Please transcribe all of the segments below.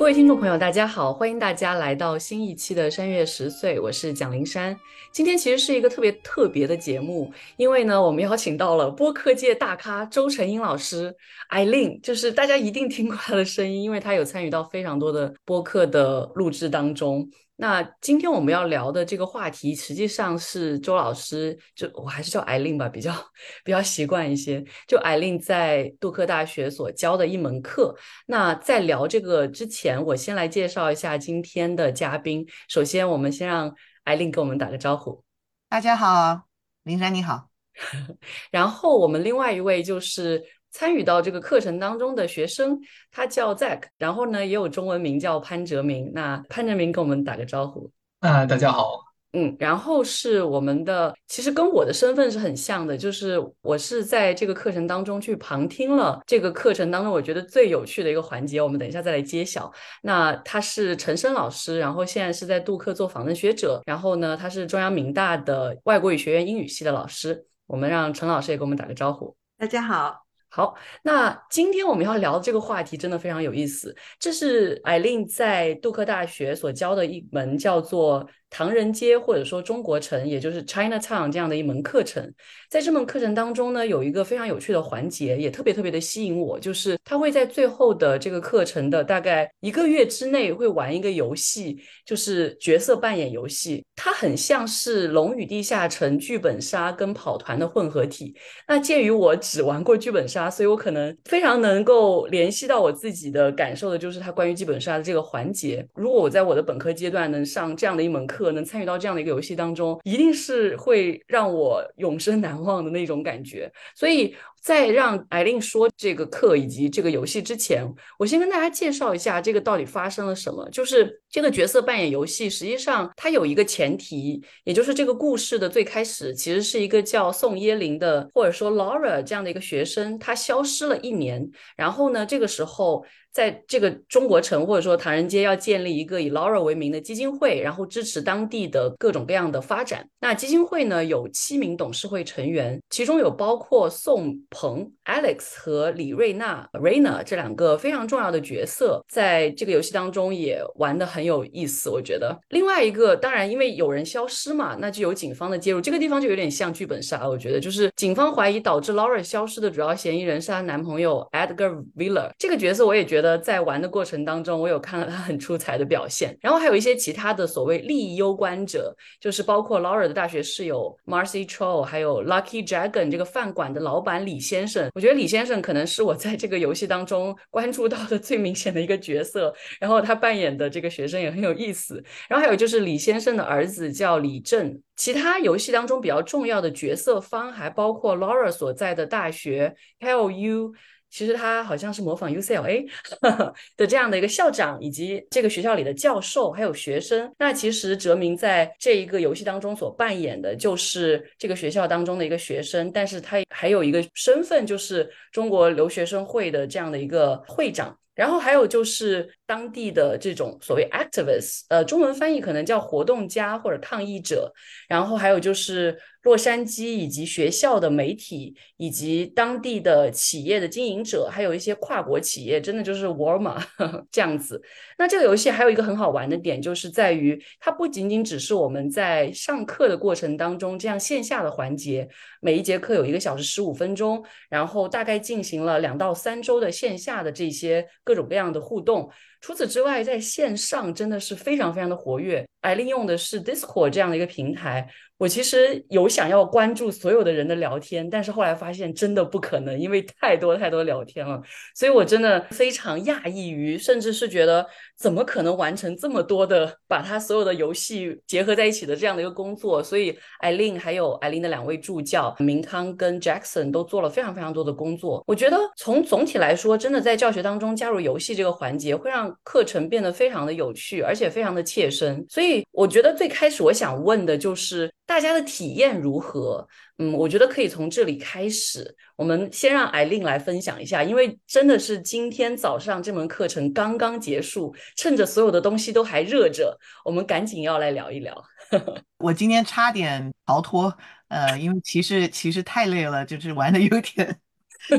各位听众朋友，大家好，欢迎大家来到新一期的《山月十岁》，我是蒋灵山。今天其实是一个特别特别的节目，因为呢，我们邀请到了播客界大咖周成英老师艾令就是大家一定听过他的声音，因为他有参与到非常多的播客的录制当中。那今天我们要聊的这个话题，实际上是周老师，就我还是叫艾琳吧，比较比较习惯一些。就艾琳在杜克大学所教的一门课。那在聊这个之前，我先来介绍一下今天的嘉宾。首先，我们先让艾琳给我们打个招呼。大家好，林珊你好。然后我们另外一位就是。参与到这个课程当中的学生，他叫 Zack，然后呢也有中文名叫潘哲明。那潘哲明跟我们打个招呼。啊，大家好。嗯，然后是我们的，其实跟我的身份是很像的，就是我是在这个课程当中去旁听了这个课程当中我觉得最有趣的一个环节，我们等一下再来揭晓。那他是陈升老师，然后现在是在杜克做访问学者，然后呢他是中央民大的外国语学院英语系的老师。我们让陈老师也给我们打个招呼。大家好。好，那今天我们要聊的这个话题真的非常有意思。这是艾琳在杜克大学所教的一门叫做。唐人街或者说中国城，也就是 China Town 这样的一门课程，在这门课程当中呢，有一个非常有趣的环节，也特别特别的吸引我，就是他会在最后的这个课程的大概一个月之内会玩一个游戏，就是角色扮演游戏。它很像是《龙与地下城》剧本杀跟跑团的混合体。那鉴于我只玩过剧本杀，所以我可能非常能够联系到我自己的感受的，就是它关于剧本杀的这个环节。如果我在我的本科阶段能上这样的一门课，可能参与到这样的一个游戏当中，一定是会让我永生难忘的那种感觉。所以在让艾琳说这个课以及这个游戏之前，我先跟大家介绍一下这个到底发生了什么。就是这个角色扮演游戏，实际上它有一个前提，也就是这个故事的最开始其实是一个叫宋耶林的，或者说 Laura 这样的一个学生，他消失了一年，然后呢，这个时候。在这个中国城或者说唐人街要建立一个以 Laura 为名的基金会，然后支持当地的各种各样的发展。那基金会呢有七名董事会成员，其中有包括宋鹏、Alex 和李瑞娜 Raina 这两个非常重要的角色，在这个游戏当中也玩的很有意思。我觉得另外一个，当然因为有人消失嘛，那就有警方的介入。这个地方就有点像剧本杀，我觉得就是警方怀疑导致 Laura 消失的主要嫌疑人是她男朋友 Edgar Villa 这个角色，我也觉得。觉得在玩的过程当中，我有看到他很出彩的表现，然后还有一些其他的所谓利益攸关者，就是包括 Laura 的大学室友 Marcy Troll，还有 Lucky Dragon 这个饭馆的老板李先生。我觉得李先生可能是我在这个游戏当中关注到的最明显的一个角色，然后他扮演的这个学生也很有意思。然后还有就是李先生的儿子叫李正。其他游戏当中比较重要的角色方还包括 Laura 所在的大学 Hell U。其实他好像是模仿 UCLA 的这样的一个校长，以及这个学校里的教授，还有学生。那其实哲明在这一个游戏当中所扮演的就是这个学校当中的一个学生，但是他还有一个身份，就是中国留学生会的这样的一个会长。然后还有就是当地的这种所谓 activists，呃，中文翻译可能叫活动家或者抗议者。然后还有就是洛杉矶以及学校的媒体，以及当地的企业的经营者，还有一些跨国企业，真的就是沃尔玛这样子。那这个游戏还有一个很好玩的点，就是在于它不仅仅只是我们在上课的过程当中这样线下的环节，每一节课有一个小时十五分钟，然后大概进行了两到三周的线下的这些各种各样的互动。除此之外，在线上真的是非常非常的活跃。艾利用的是 Discord 这样的一个平台。我其实有想要关注所有的人的聊天，但是后来发现真的不可能，因为太多太多聊天了。所以我真的非常讶异于，甚至是觉得怎么可能完成这么多的把他所有的游戏结合在一起的这样的一个工作。所以艾琳还有艾琳的两位助教明康跟 Jackson 都做了非常非常多的工作。我觉得从总体来说，真的在教学当中加入游戏这个环节，会让课程变得非常的有趣，而且非常的切身。所以我觉得最开始我想问的就是。大家的体验如何？嗯，我觉得可以从这里开始。我们先让艾琳来分享一下，因为真的是今天早上这门课程刚刚结束，趁着所有的东西都还热着，我们赶紧要来聊一聊。我今天差点逃脱，呃，因为其实其实太累了，就是玩的有点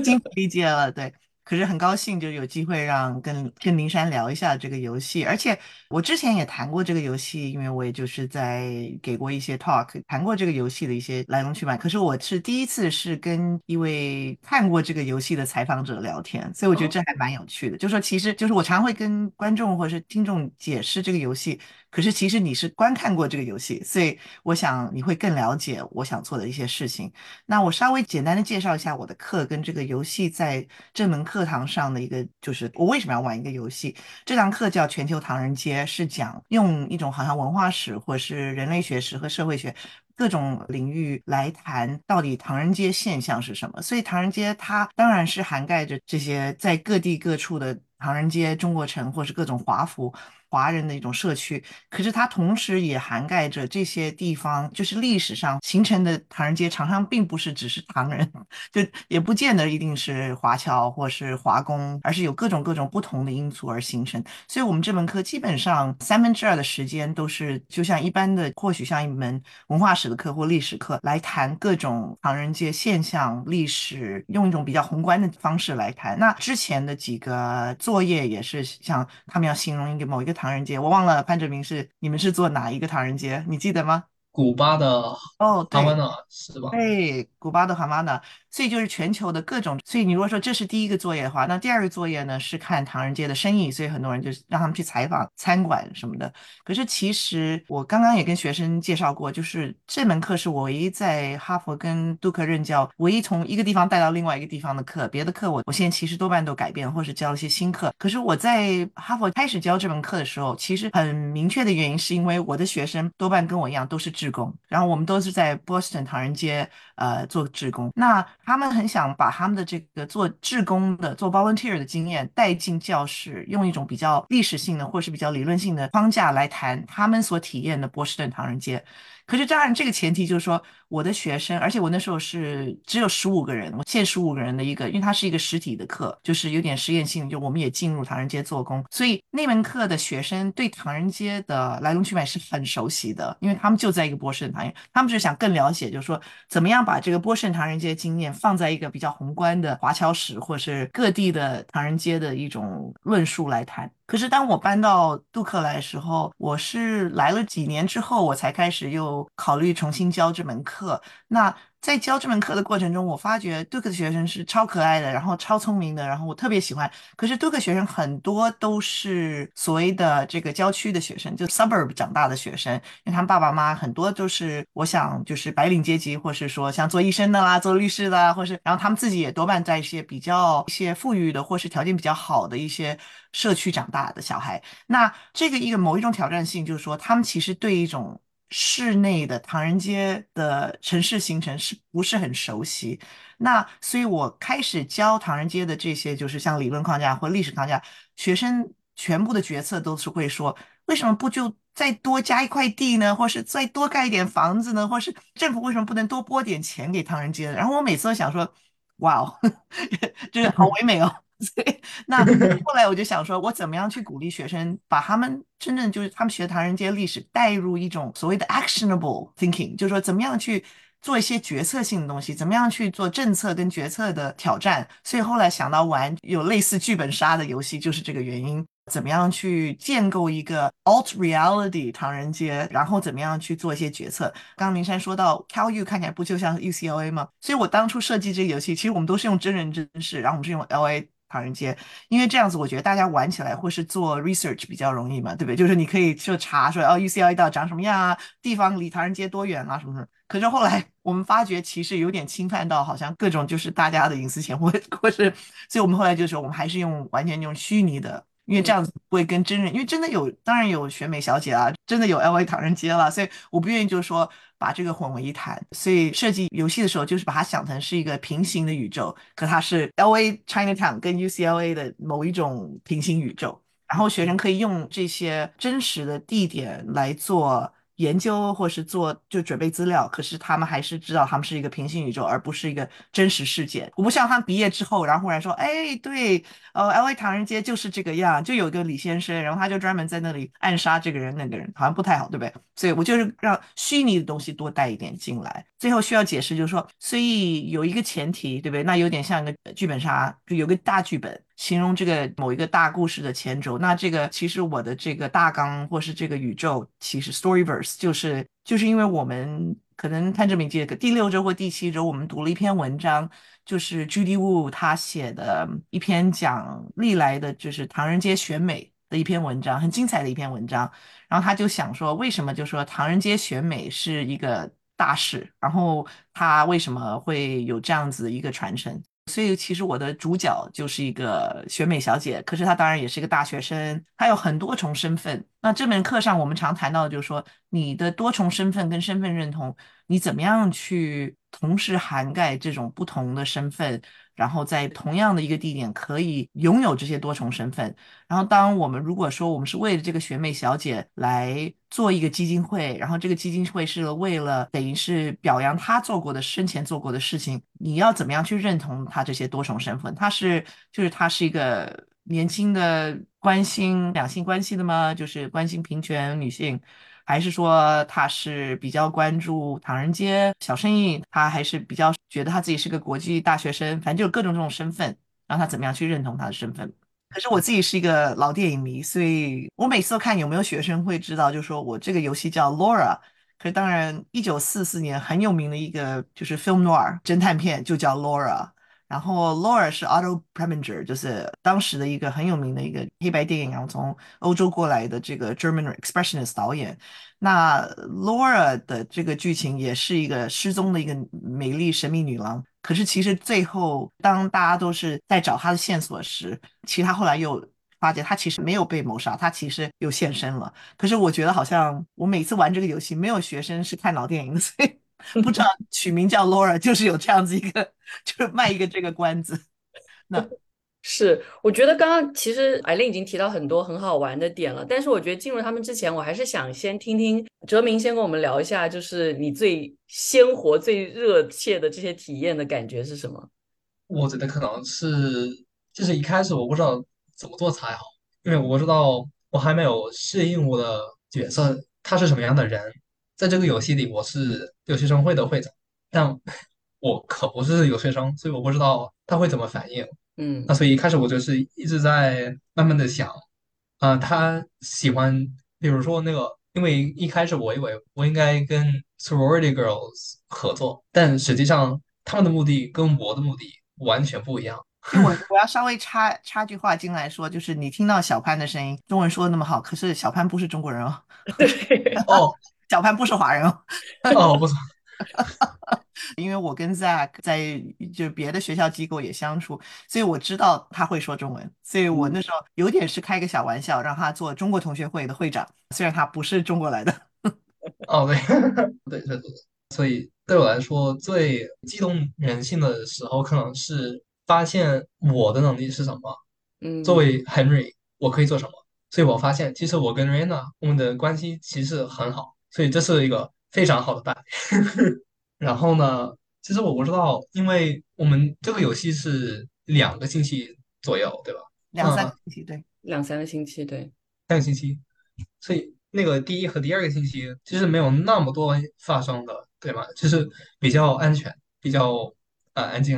精疲力竭了。对，可是很高兴就有机会让跟跟灵山聊一下这个游戏，而且我之前也谈过这个游戏，因为我也就是在给过一些 talk，谈过这个游戏的一些来龙去脉。可是我是第一次是跟一位看过这个游戏的采访者聊天，所以我觉得这还蛮有趣的。就说其实就是我常会跟观众或者是听众解释这个游戏。可是其实你是观看过这个游戏，所以我想你会更了解我想做的一些事情。那我稍微简单的介绍一下我的课跟这个游戏在这门课课堂上的一个，就是我为什么要玩一个游戏。这堂课叫《全球唐人街》，是讲用一种好像文化史或是人类学史和社会学各种领域来谈到底唐人街现象是什么。所以唐人街它当然是涵盖着这些在各地各处的唐人街、中国城或是各种华服。华人的一种社区，可是它同时也涵盖着这些地方，就是历史上形成的唐人街，常常并不是只是唐人，就也不见得一定是华侨或是华工，而是有各种各种不同的因素而形成。所以，我们这门课基本上三分之二的时间都是就像一般的，或许像一门文化史的课或历史课来谈各种唐人街现象、历史，用一种比较宏观的方式来谈。那之前的几个作业也是像他们要形容一个某一个。唐人街，我忘了潘哲明是你们是做哪一个唐人街？你记得吗？古巴的哦，哈瓦那是吧？对，古巴的哈马纳，所以就是全球的各种。所以你如果说这是第一个作业的话，那第二个作业呢是看唐人街的生意，所以很多人就让他们去采访餐馆什么的。可是其实我刚刚也跟学生介绍过，就是这门课是我唯一在哈佛跟杜克任教，唯一从一个地方带到另外一个地方的课。别的课我我现在其实多半都改变，或是教一些新课。可是我在哈佛开始教这门课的时候，其实很明确的原因是因为我的学生多半跟我一样都是。志工，然后我们都是在波士顿唐人街呃做志工。那他们很想把他们的这个做志工的、做 volunteer 的经验带进教室，用一种比较历史性的或是比较理论性的框架来谈他们所体验的波士顿唐人街。可是当然，这个前提就是说，我的学生，而且我那时候是只有十五个人，我限十五个人的一个，因为它是一个实体的课，就是有点实验性，就我们也进入唐人街做工，所以那门课的学生对唐人街的来龙去脉是很熟悉的，因为他们就在一个波士顿唐人，他们是想更了解，就是说怎么样把这个波士顿唐人街经验放在一个比较宏观的华侨史或是各地的唐人街的一种论述来谈。可是当我搬到杜克来的时候，我是来了几年之后，我才开始又考虑重新教这门课。那在教这门课的过程中，我发觉 Duke 的学生是超可爱的，然后超聪明的，然后我特别喜欢。可是 Duke 学生很多都是所谓的这个郊区的学生，就 suburb 长大的学生，因为他们爸爸妈妈很多都是，我想就是白领阶级，或是说像做医生的啦、做律师的啦，或是然后他们自己也多半在一些比较一些富裕的或是条件比较好的一些社区长大的小孩。那这个一个某一种挑战性，就是说他们其实对一种。室内的唐人街的城市形成是不是很熟悉？那所以我开始教唐人街的这些，就是像理论框架或历史框架，学生全部的决策都是会说，为什么不就再多加一块地呢？或是再多盖一点房子呢？或是政府为什么不能多拨点钱给唐人街？然后我每次都想说，哇哦，这是好 唯美哦。所以，那后来我就想说，我怎么样去鼓励学生，把他们真正就是他们学唐人街历史带入一种所谓的 actionable thinking，就是说怎么样去做一些决策性的东西，怎么样去做政策跟决策的挑战。所以后来想到玩有类似剧本杀的游戏，就是这个原因。怎么样去建构一个 alt reality 唐人街，然后怎么样去做一些决策？刚刚明山说到 Cal U 看起来不就像 UCLA 吗？所以我当初设计这个游戏，其实我们都是用真人真事，然后我们是用 LA。唐人街，因为这样子，我觉得大家玩起来或是做 research 比较容易嘛，对不对？就是你可以就查说，哦，UCLA 到长什么样啊？地方离唐人街多远啊？什么什么？可是后来我们发觉，其实有点侵犯到好像各种就是大家的隐私权，或或是，所以我们后来就说，我们还是用完全用虚拟的。因为这样子不会跟真人，因为真的有，当然有选美小姐啊，真的有 L A 唐人街了，所以我不愿意就是说把这个混为一谈。所以设计游戏的时候，就是把它想成是一个平行的宇宙，可它是 L A Chinatown 跟 U C L A 的某一种平行宇宙，然后学生可以用这些真实的地点来做。研究或是做就准备资料，可是他们还是知道他们是一个平行宇宙，而不是一个真实事件。我不像他们毕业之后，然后忽然说，哎，对，呃，L A 唐人街就是这个样，就有个李先生，然后他就专门在那里暗杀这个人那个人，好像不太好，对不对？所以我就是让虚拟的东西多带一点进来。最后需要解释就是说，所以有一个前提，对不对？那有点像一个剧本杀，就有个大剧本。形容这个某一个大故事的前轴，那这个其实我的这个大纲或是这个宇宙，其实 Storyverse 就是就是因为我们可能看这名记得第六周或第七周，我们读了一篇文章，就是 Judy Wu 他写的一篇讲历来的就是唐人街选美的一篇文章，很精彩的一篇文章。然后他就想说，为什么就说唐人街选美是一个大事，然后他为什么会有这样子一个传承？所以其实我的主角就是一个选美小姐，可是她当然也是一个大学生，她有很多重身份。那这门课上我们常谈到就是说，你的多重身份跟身份认同，你怎么样去同时涵盖这种不同的身份？然后在同样的一个地点可以拥有这些多重身份。然后，当我们如果说我们是为了这个学妹小姐来做一个基金会，然后这个基金会是为了等于是表扬她做过的生前做过的事情，你要怎么样去认同她这些多重身份？她是就是她是一个年轻的关心两性关系的吗？就是关心平权女性。还是说他是比较关注唐人街小生意，他还是比较觉得他自己是个国际大学生，反正就是各种这种身份，让他怎么样去认同他的身份。可是我自己是一个老电影迷，所以我每次都看有没有学生会知道，就说我这个游戏叫 Laura。可是当然，一九四四年很有名的一个就是 film noir 侦探片就叫 Laura。然后 Laura 是 Otto Preminger，就是当时的一个很有名的一个黑白电影，然后从欧洲过来的这个 German Expressionist 导演。那 Laura 的这个剧情也是一个失踪的一个美丽神秘女郎。可是其实最后，当大家都是在找她的线索时，其实她后来又发现她其实没有被谋杀，她其实又现身了。可是我觉得好像我每次玩这个游戏，没有学生是看老电影的，所以。不知道取名叫 Laura，就是有这样子一个，就是卖一个这个关子。那 是我觉得刚刚其实艾琳已经提到很多很好玩的点了，但是我觉得进入他们之前，我还是想先听听哲明先跟我们聊一下，就是你最鲜活、最热切的这些体验的感觉是什么？我觉得可能是就是一开始我不知道怎么做才好，因为我不知道我还没有适应我的角色他是什么样的人。在这个游戏里，我是有学生会的会长，但我可不是有学生，所以我不知道他会怎么反应。嗯，那所以一开始我就是一直在慢慢的想，啊，他喜欢，比如说那个，因为一开始我以为我应该跟 sorority girls 合作，但实际上他们的目的跟我的目的完全不一样。我我要稍微插插句话进来说，就是你听到小潘的声音，中文说的那么好，可是小潘不是中国人哦。对 哦。小潘不是华人哦，哦不是，因为我跟 Zack 在就别的学校机构也相处，所以我知道他会说中文，所以我那时候有点是开个小玩笑，让他做中国同学会的会长，虽然他不是中国来的。哦 对，对对对，所以对我来说最激动人心的时候，可能是发现我的能力是什么，嗯，作为 Henry 我可以做什么，所以我发现其实我跟 Rena 我们的关系其实很好。所以这是一个非常好的伴侣。然后呢，其实我不知道，因为我们这个游戏是两个星期左右，对吧？两三个星期，对，两三个星期，对，三个星期。所以那个第一和第二个星期其实没有那么多发生的，对吗？就是比较安全，比较呃安静。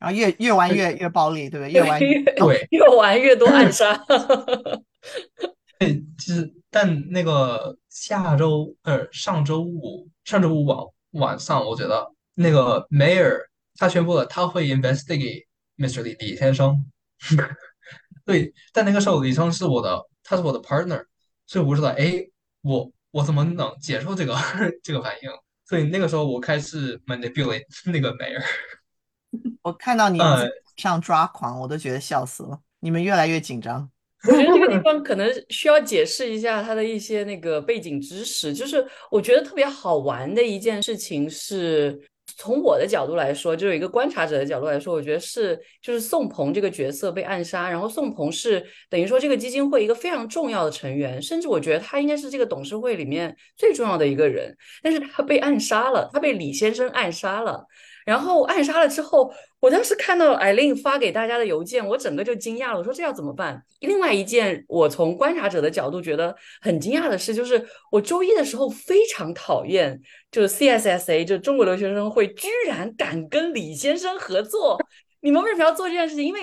然后越越玩越越暴力，对不对？越玩越对，越玩越多暗杀。对，其实。但那个下周呃上周五上周五晚晚上，我觉得那个 Mayor 他宣布了他会 investigate Mr. 李李先生。对，但那个时候李生是我的，他是我的 partner，所以我不知道哎，我我怎么能接受这个 这个反应？所以那个时候我开始 manipulate 那个 Mayor。我看到你上抓狂，我都觉得笑死了。你们越来越紧张。我觉得这个地方可能需要解释一下它的一些那个背景知识。就是我觉得特别好玩的一件事情是，从我的角度来说，就有一个观察者的角度来说，我觉得是就是宋鹏这个角色被暗杀，然后宋鹏是等于说这个基金会一个非常重要的成员，甚至我觉得他应该是这个董事会里面最重要的一个人，但是他被暗杀了，他被李先生暗杀了。然后暗杀了之后，我当时看到艾琳发给大家的邮件，我整个就惊讶了。我说这要怎么办？另外一件，我从观察者的角度觉得很惊讶的事，就是我周一的时候非常讨厌，就是 CSSA，就中国留学生会居然敢跟李先生合作。你们为什么要做这件事情？因为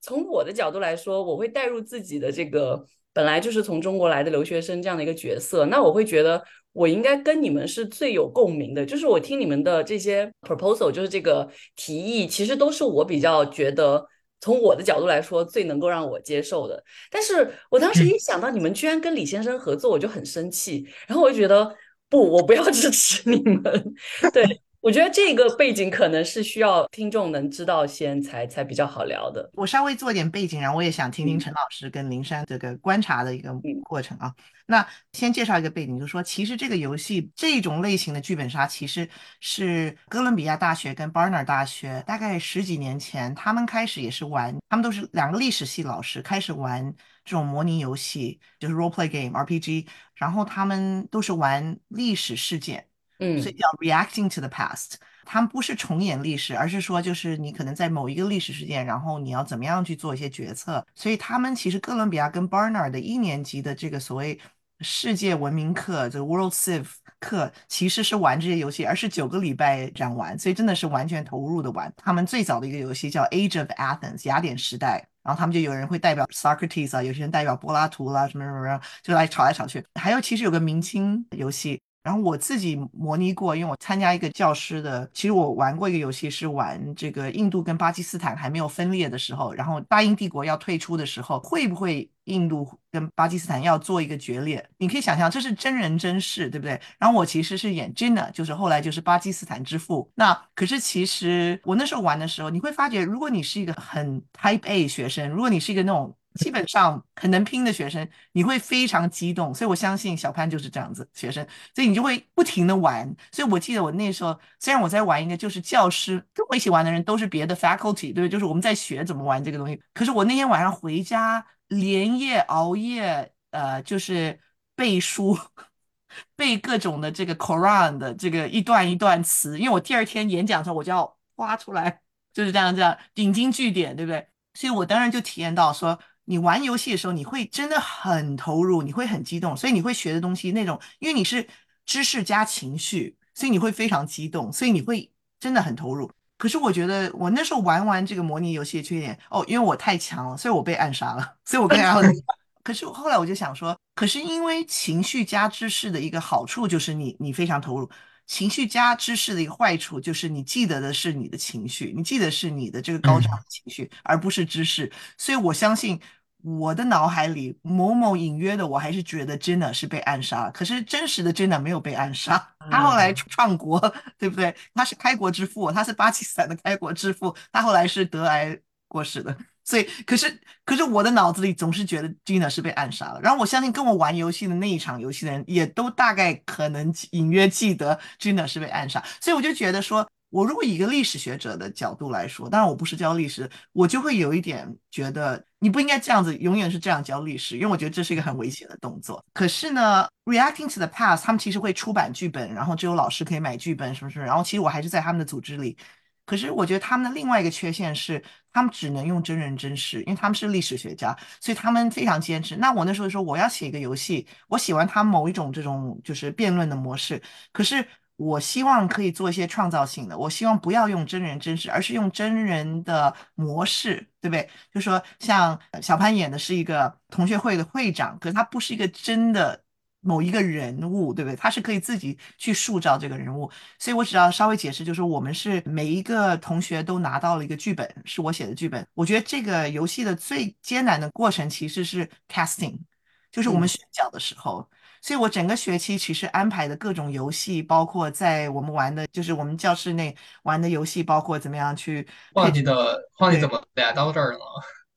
从我的角度来说，我会带入自己的这个本来就是从中国来的留学生这样的一个角色，那我会觉得。我应该跟你们是最有共鸣的，就是我听你们的这些 proposal，就是这个提议，其实都是我比较觉得从我的角度来说最能够让我接受的。但是我当时一想到你们居然跟李先生合作，我就很生气，然后我就觉得不，我不要支持你们。对。我觉得这个背景可能是需要听众能知道先才才比较好聊的。我稍微做点背景，然后我也想听听陈老师跟林珊这个观察的一个过程啊。那先介绍一个背景，就是说其实这个游戏这种类型的剧本杀，其实是哥伦比亚大学跟 Barnard 大学大概十几年前，他们开始也是玩，他们都是两个历史系老师开始玩这种模拟游戏，就是 role play game RPG，然后他们都是玩历史事件。嗯，所以叫 reacting to the past，他们不是重演历史，而是说就是你可能在某一个历史事件，然后你要怎么样去做一些决策。所以他们其实哥伦比亚跟 Barnard 的一年级的这个所谓世界文明课，这个 World Civ 课，其实是玩这些游戏，而是九个礼拜这样玩，所以真的是完全投入的玩。他们最早的一个游戏叫 Age of Athens，雅典时代，然后他们就有人会代表 Socrates 啊，有些人代表柏拉图啦，什么什么什么，就来吵来吵去。还有其实有个明清游戏。然后我自己模拟过，因为我参加一个教师的，其实我玩过一个游戏，是玩这个印度跟巴基斯坦还没有分裂的时候，然后大英帝国要退出的时候，会不会印度跟巴基斯坦要做一个决裂？你可以想象，这是真人真事，对不对？然后我其实是演 Jina，就是后来就是巴基斯坦之父。那可是其实我那时候玩的时候，你会发觉，如果你是一个很 Type A 学生，如果你是一个那种。基本上很能拼的学生，你会非常激动，所以我相信小潘就是这样子学生，所以你就会不停的玩。所以我记得我那时候，虽然我在玩一个就是教师跟我一起玩的人都是别的 faculty，对不对，就是我们在学怎么玩这个东西。可是我那天晚上回家连夜熬夜，呃，就是背书，背各种的这个 Quran 的这个一段一段词，因为我第二天演讲的时候我就要发出来，就是这样这样引经据典，对不对？所以我当然就体验到说。你玩游戏的时候，你会真的很投入，你会很激动，所以你会学的东西那种，因为你是知识加情绪，所以你会非常激动，所以你会真的很投入。可是我觉得我那时候玩完这个模拟游戏的缺点，哦，因为我太强了，所以我被暗杀了，所以我跟然后，可是后来我就想说，可是因为情绪加知识的一个好处就是你你非常投入。情绪加知识的一个坏处就是，你记得的是你的情绪，你记得是你的这个高涨的情绪，而不是知识。所以我相信我的脑海里某某隐约的，我还是觉得 Jenna 是被暗杀，可是真实的 Jenna 没有被暗杀，他后来创国，对不对？他是开国之父，他是巴基斯坦的开国之父，他后来是得癌过世的。所以，可是，可是我的脑子里总是觉得 Gina 是被暗杀了。然后我相信跟我玩游戏的那一场游戏的人，也都大概可能隐约记得 Gina 是被暗杀。所以我就觉得说，我如果以一个历史学者的角度来说，当然我不是教历史，我就会有一点觉得你不应该这样子，永远是这样教历史，因为我觉得这是一个很危险的动作。可是呢，Reacting to the Past，他们其实会出版剧本，然后只有老师可以买剧本，是不是？然后其实我还是在他们的组织里。可是我觉得他们的另外一个缺陷是，他们只能用真人真事，因为他们是历史学家，所以他们非常坚持。那我那时候说我要写一个游戏，我喜欢他某一种这种就是辩论的模式，可是我希望可以做一些创造性的，我希望不要用真人真事，而是用真人的模式，对不对？就说像小潘演的是一个同学会的会长，可是他不是一个真的。某一个人物，对不对？他是可以自己去塑造这个人物，所以我只要稍微解释，就是我们是每一个同学都拿到了一个剧本，是我写的剧本。我觉得这个游戏的最艰难的过程其实是 casting，就是我们选角的时候。所以我整个学期其实安排的各种游戏，包括在我们玩的，就是我们教室内玩的游戏，包括怎么样去。忘记的，忘记怎么俩到这儿了。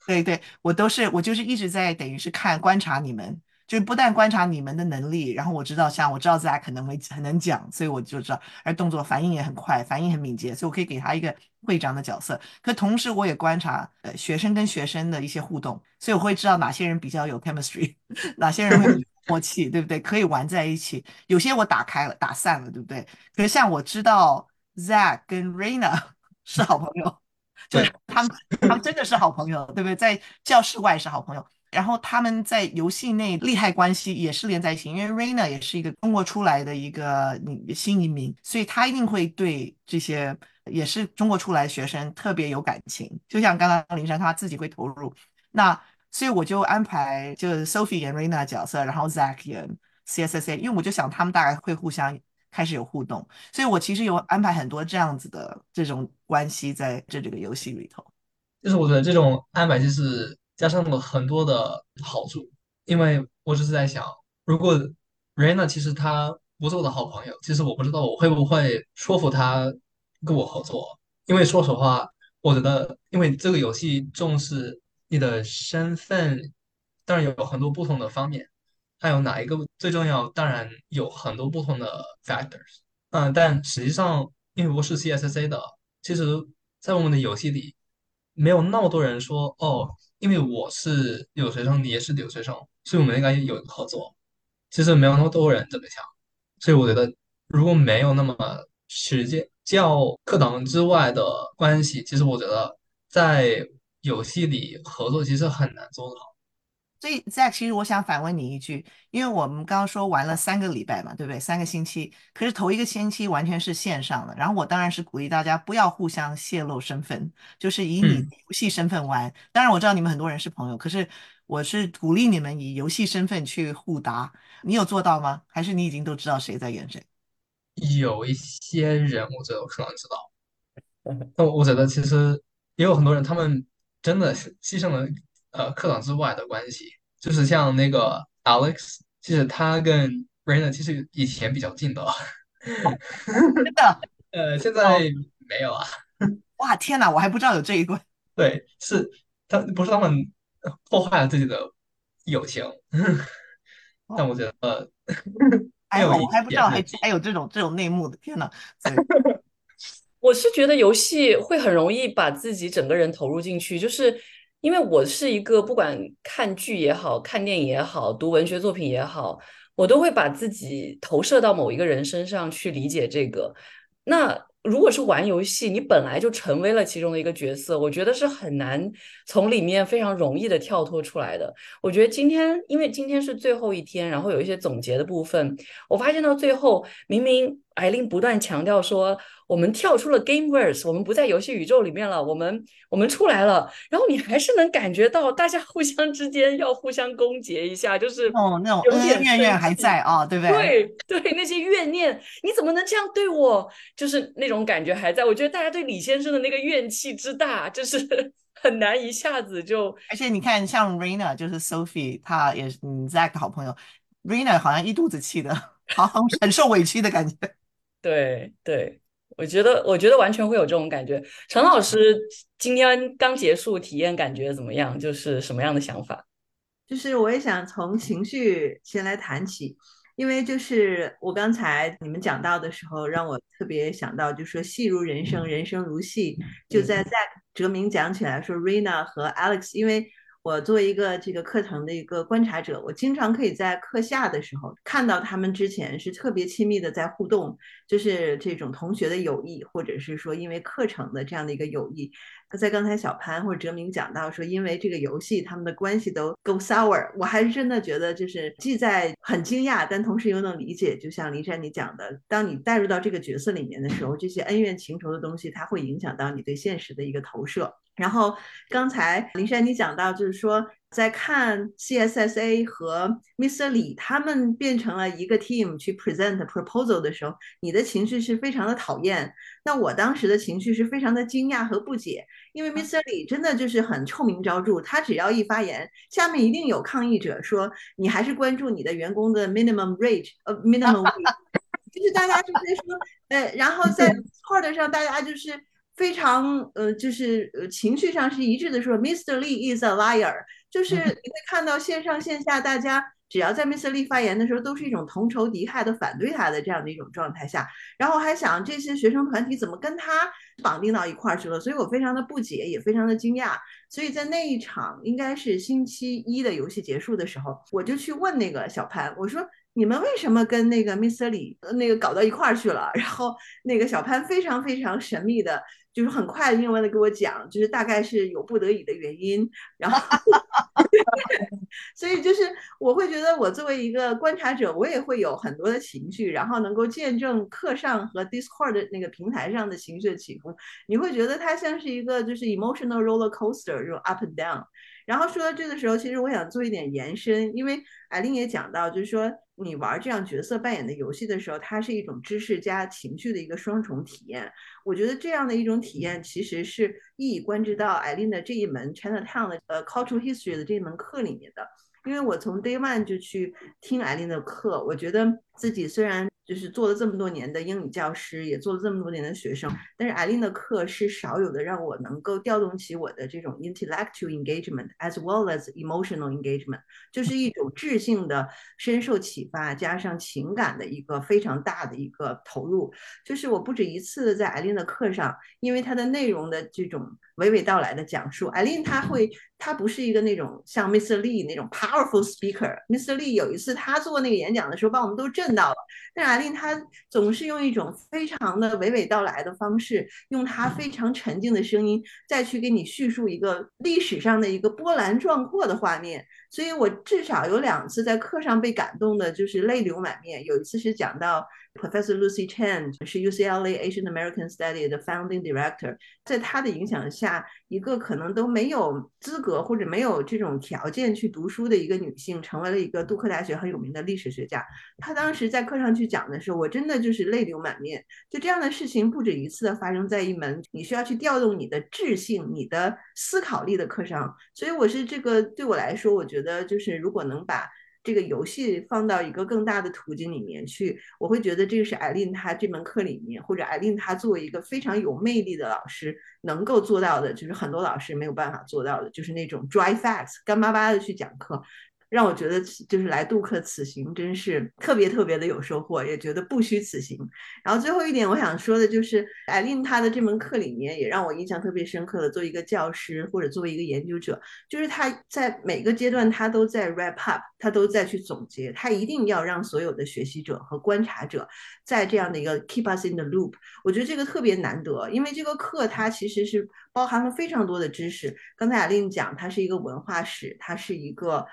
对对，我都是我就是一直在等于是看观察你们。就是不但观察你们的能力，然后我知道像我知道 Zack 可能会很能讲，所以我就知道，而动作反应也很快，反应很敏捷，所以我可以给他一个会长的角色。可同时我也观察呃学生跟学生的一些互动，所以我会知道哪些人比较有 chemistry，哪些人会有 默契，对不对？可以玩在一起。有些我打开了，打散了，对不对？可是像我知道 Zack 跟 Raina 是好朋友，就是他们他们真的是好朋友，对不对？在教室外是好朋友。然后他们在游戏内利害关系也是连在一起，因为 Raina 也是一个中国出来的一个新移民，所以他一定会对这些也是中国出来的学生特别有感情。就像刚刚林珊他自己会投入，那所以我就安排就是 Sophie 演 Raina 角色，然后 Zack 演 CSSA，因为我就想他们大概会互相开始有互动，所以我其实有安排很多这样子的这种关系在这这个游戏里头。就是我觉得这种安排就是。加上了很多的好处，因为我只是在想，如果 Rena 其实他不是我的好朋友，其实我不知道我会不会说服他跟我合作。因为说实话，我觉得，因为这个游戏重视你的身份，当然有很多不同的方面，还有哪一个最重要？当然有很多不同的 factors。嗯，但实际上，因为我是 CSC 的，其实在我们的游戏里，没有那么多人说哦。因为我是留学生，你也是留学生，所以我们应该有合作。其实没有那么多人这么想，所以我觉得如果没有那么时间教课堂之外的关系，其实我觉得在游戏里合作其实很难做得好。所以，Zack，其实我想反问你一句，因为我们刚刚说玩了三个礼拜嘛，对不对？三个星期，可是头一个星期完全是线上的。然后我当然是鼓励大家不要互相泄露身份，就是以你游戏身份玩。当然我知道你们很多人是朋友，可是我是鼓励你们以游戏身份去互答。你有做到吗？还是你已经都知道谁在演谁？有一些人我觉得我可能知道，那我觉得其实也有很多人，他们真的是牺牲了。呃，课堂之外的关系，就是像那个 Alex，其实他跟 Raina 其实以前比较近的，真的，呃，现在没有啊。哇，天哪，我还不知道有这一关。对，是他不是他们破坏了自己的友情，但我觉得，哎呦，我还不知道还还有这种这种内幕的，天哪！我是觉得游戏会很容易把自己整个人投入进去，就是。因为我是一个不管看剧也好看电影也好读文学作品也好，我都会把自己投射到某一个人身上去理解这个。那如果是玩游戏，你本来就成为了其中的一个角色，我觉得是很难从里面非常容易的跳脱出来的。我觉得今天，因为今天是最后一天，然后有一些总结的部分，我发现到最后，明明艾琳不断强调说。我们跳出了 Gameverse，我们不在游戏宇宙里面了，我们我们出来了，然后你还是能感觉到大家互相之间要互相攻讦一下，就是哦那种恩恩怨怨还在啊，对不对？对对，那些怨念，你怎么能这样对我？就是那种感觉还在。我觉得大家对李先生的那个怨气之大，就是 很难一下子就。而且你看，像 Raina 就是 Sophie，她也是 Zack 的好朋友，Raina 好像一肚子气的，好像很受委屈的感觉。对对。我觉得，我觉得完全会有这种感觉。陈老师今天刚结束体验，感觉怎么样？就是什么样的想法？就是我也想从情绪先来谈起，因为就是我刚才你们讲到的时候，让我特别想到，就说戏如人生，人生如戏。就在 Zack 哲明讲起来说，Rina 和 Alex，因为。我作为一个这个课程的一个观察者，我经常可以在课下的时候看到他们之前是特别亲密的在互动，就是这种同学的友谊，或者是说因为课程的这样的一个友谊。在刚才小潘或者哲明讲到说，因为这个游戏他们的关系都 go sour，我还是真的觉得就是既在很惊讶，但同时又能理解。就像林珊你讲的，当你带入到这个角色里面的时候，这些恩怨情仇的东西，它会影响到你对现实的一个投射。然后刚才林珊你讲到，就是说在看 CSSA 和 Mr. 李他们变成了一个 team 去 present proposal 的时候，你的情绪是非常的讨厌。那我当时的情绪是非常的惊讶和不解，因为 Mr. 李真的就是很臭名昭著，他只要一发言，下面一定有抗议者说你还是关注你的员工的 minimum wage，呃 minimum wage，就是大家就在说，呃，然后在 court 上大家就是。非常呃，就是呃，情绪上是一致的，说 Mr. Lee is a liar，就是你会看到线上线下大家只要在 Mr. Lee 发言的时候，都是一种同仇敌忾的反对他的这样的一种状态下，然后还想这些学生团体怎么跟他绑定到一块儿去了，所以我非常的不解，也非常的惊讶。所以在那一场应该是星期一的游戏结束的时候，我就去问那个小潘，我说。你们为什么跟那个 Mr. 李那个搞到一块儿去了？然后那个小潘非常非常神秘的，就是很快英文的给我讲，就是大概是有不得已的原因。然后，所以就是我会觉得，我作为一个观察者，我也会有很多的情绪，然后能够见证课上和 Discord 的那个平台上的情绪的起伏。你会觉得它像是一个就是 emotional roller coaster，这种 up and down。然后说到这个时候，其实我想做一点延伸，因为艾琳也讲到，就是说你玩这样角色扮演的游戏的时候，它是一种知识加情绪的一个双重体验。我觉得这样的一种体验，其实是一以贯之到艾琳的这一门 Chinatown 的呃 Cultural History 的这一门课里面的。因为我从 Day One 就去听艾琳的课，我觉得自己虽然。就是做了这么多年的英语教师，也做了这么多年的学生，但是艾琳的课是少有的让我能够调动起我的这种 intellectual engagement as well as emotional engagement，就是一种智性的深受启发，加上情感的一个非常大的一个投入。就是我不止一次的在艾琳的课上，因为它的内容的这种娓娓道来的讲述，艾琳她会，她不是一个那种像 Mr. Lee 那种 powerful speaker。Mr. Lee 有一次他做那个演讲的时候，把我们都震到了，但阿。令他总是用一种非常的娓娓道来的方式，用他非常沉静的声音，再去给你叙述一个历史上的一个波澜壮阔的画面。所以我至少有两次在课上被感动的，就是泪流满面。有一次是讲到。Professor Lucy Chen 是 UCLA Asian American Study 的 Founding Director，在他的影响下，一个可能都没有资格或者没有这种条件去读书的一个女性，成为了一个杜克大学很有名的历史学家。她当时在课上去讲的时候，我真的就是泪流满面。就这样的事情不止一次的发生在一门你需要去调动你的智性、你的思考力的课上。所以我是这个对我来说，我觉得就是如果能把。这个游戏放到一个更大的途径里面去，我会觉得这个是艾琳她这门课里面，或者艾琳她作为一个非常有魅力的老师能够做到的，就是很多老师没有办法做到的，就是那种 dry facts 干巴巴的去讲课。让我觉得就是来杜克此行真是特别特别的有收获，也觉得不虚此行。然后最后一点我想说的就是，艾琳她的这门课里面也让我印象特别深刻的，作为一个教师或者作为一个研究者，就是他在每个阶段他都在 wrap up，他都在去总结，他一定要让所有的学习者和观察者在这样的一个 keep us in the loop。我觉得这个特别难得，因为这个课它其实是包含了非常多的知识。刚才艾琳讲，它是一个文化史，它是一个。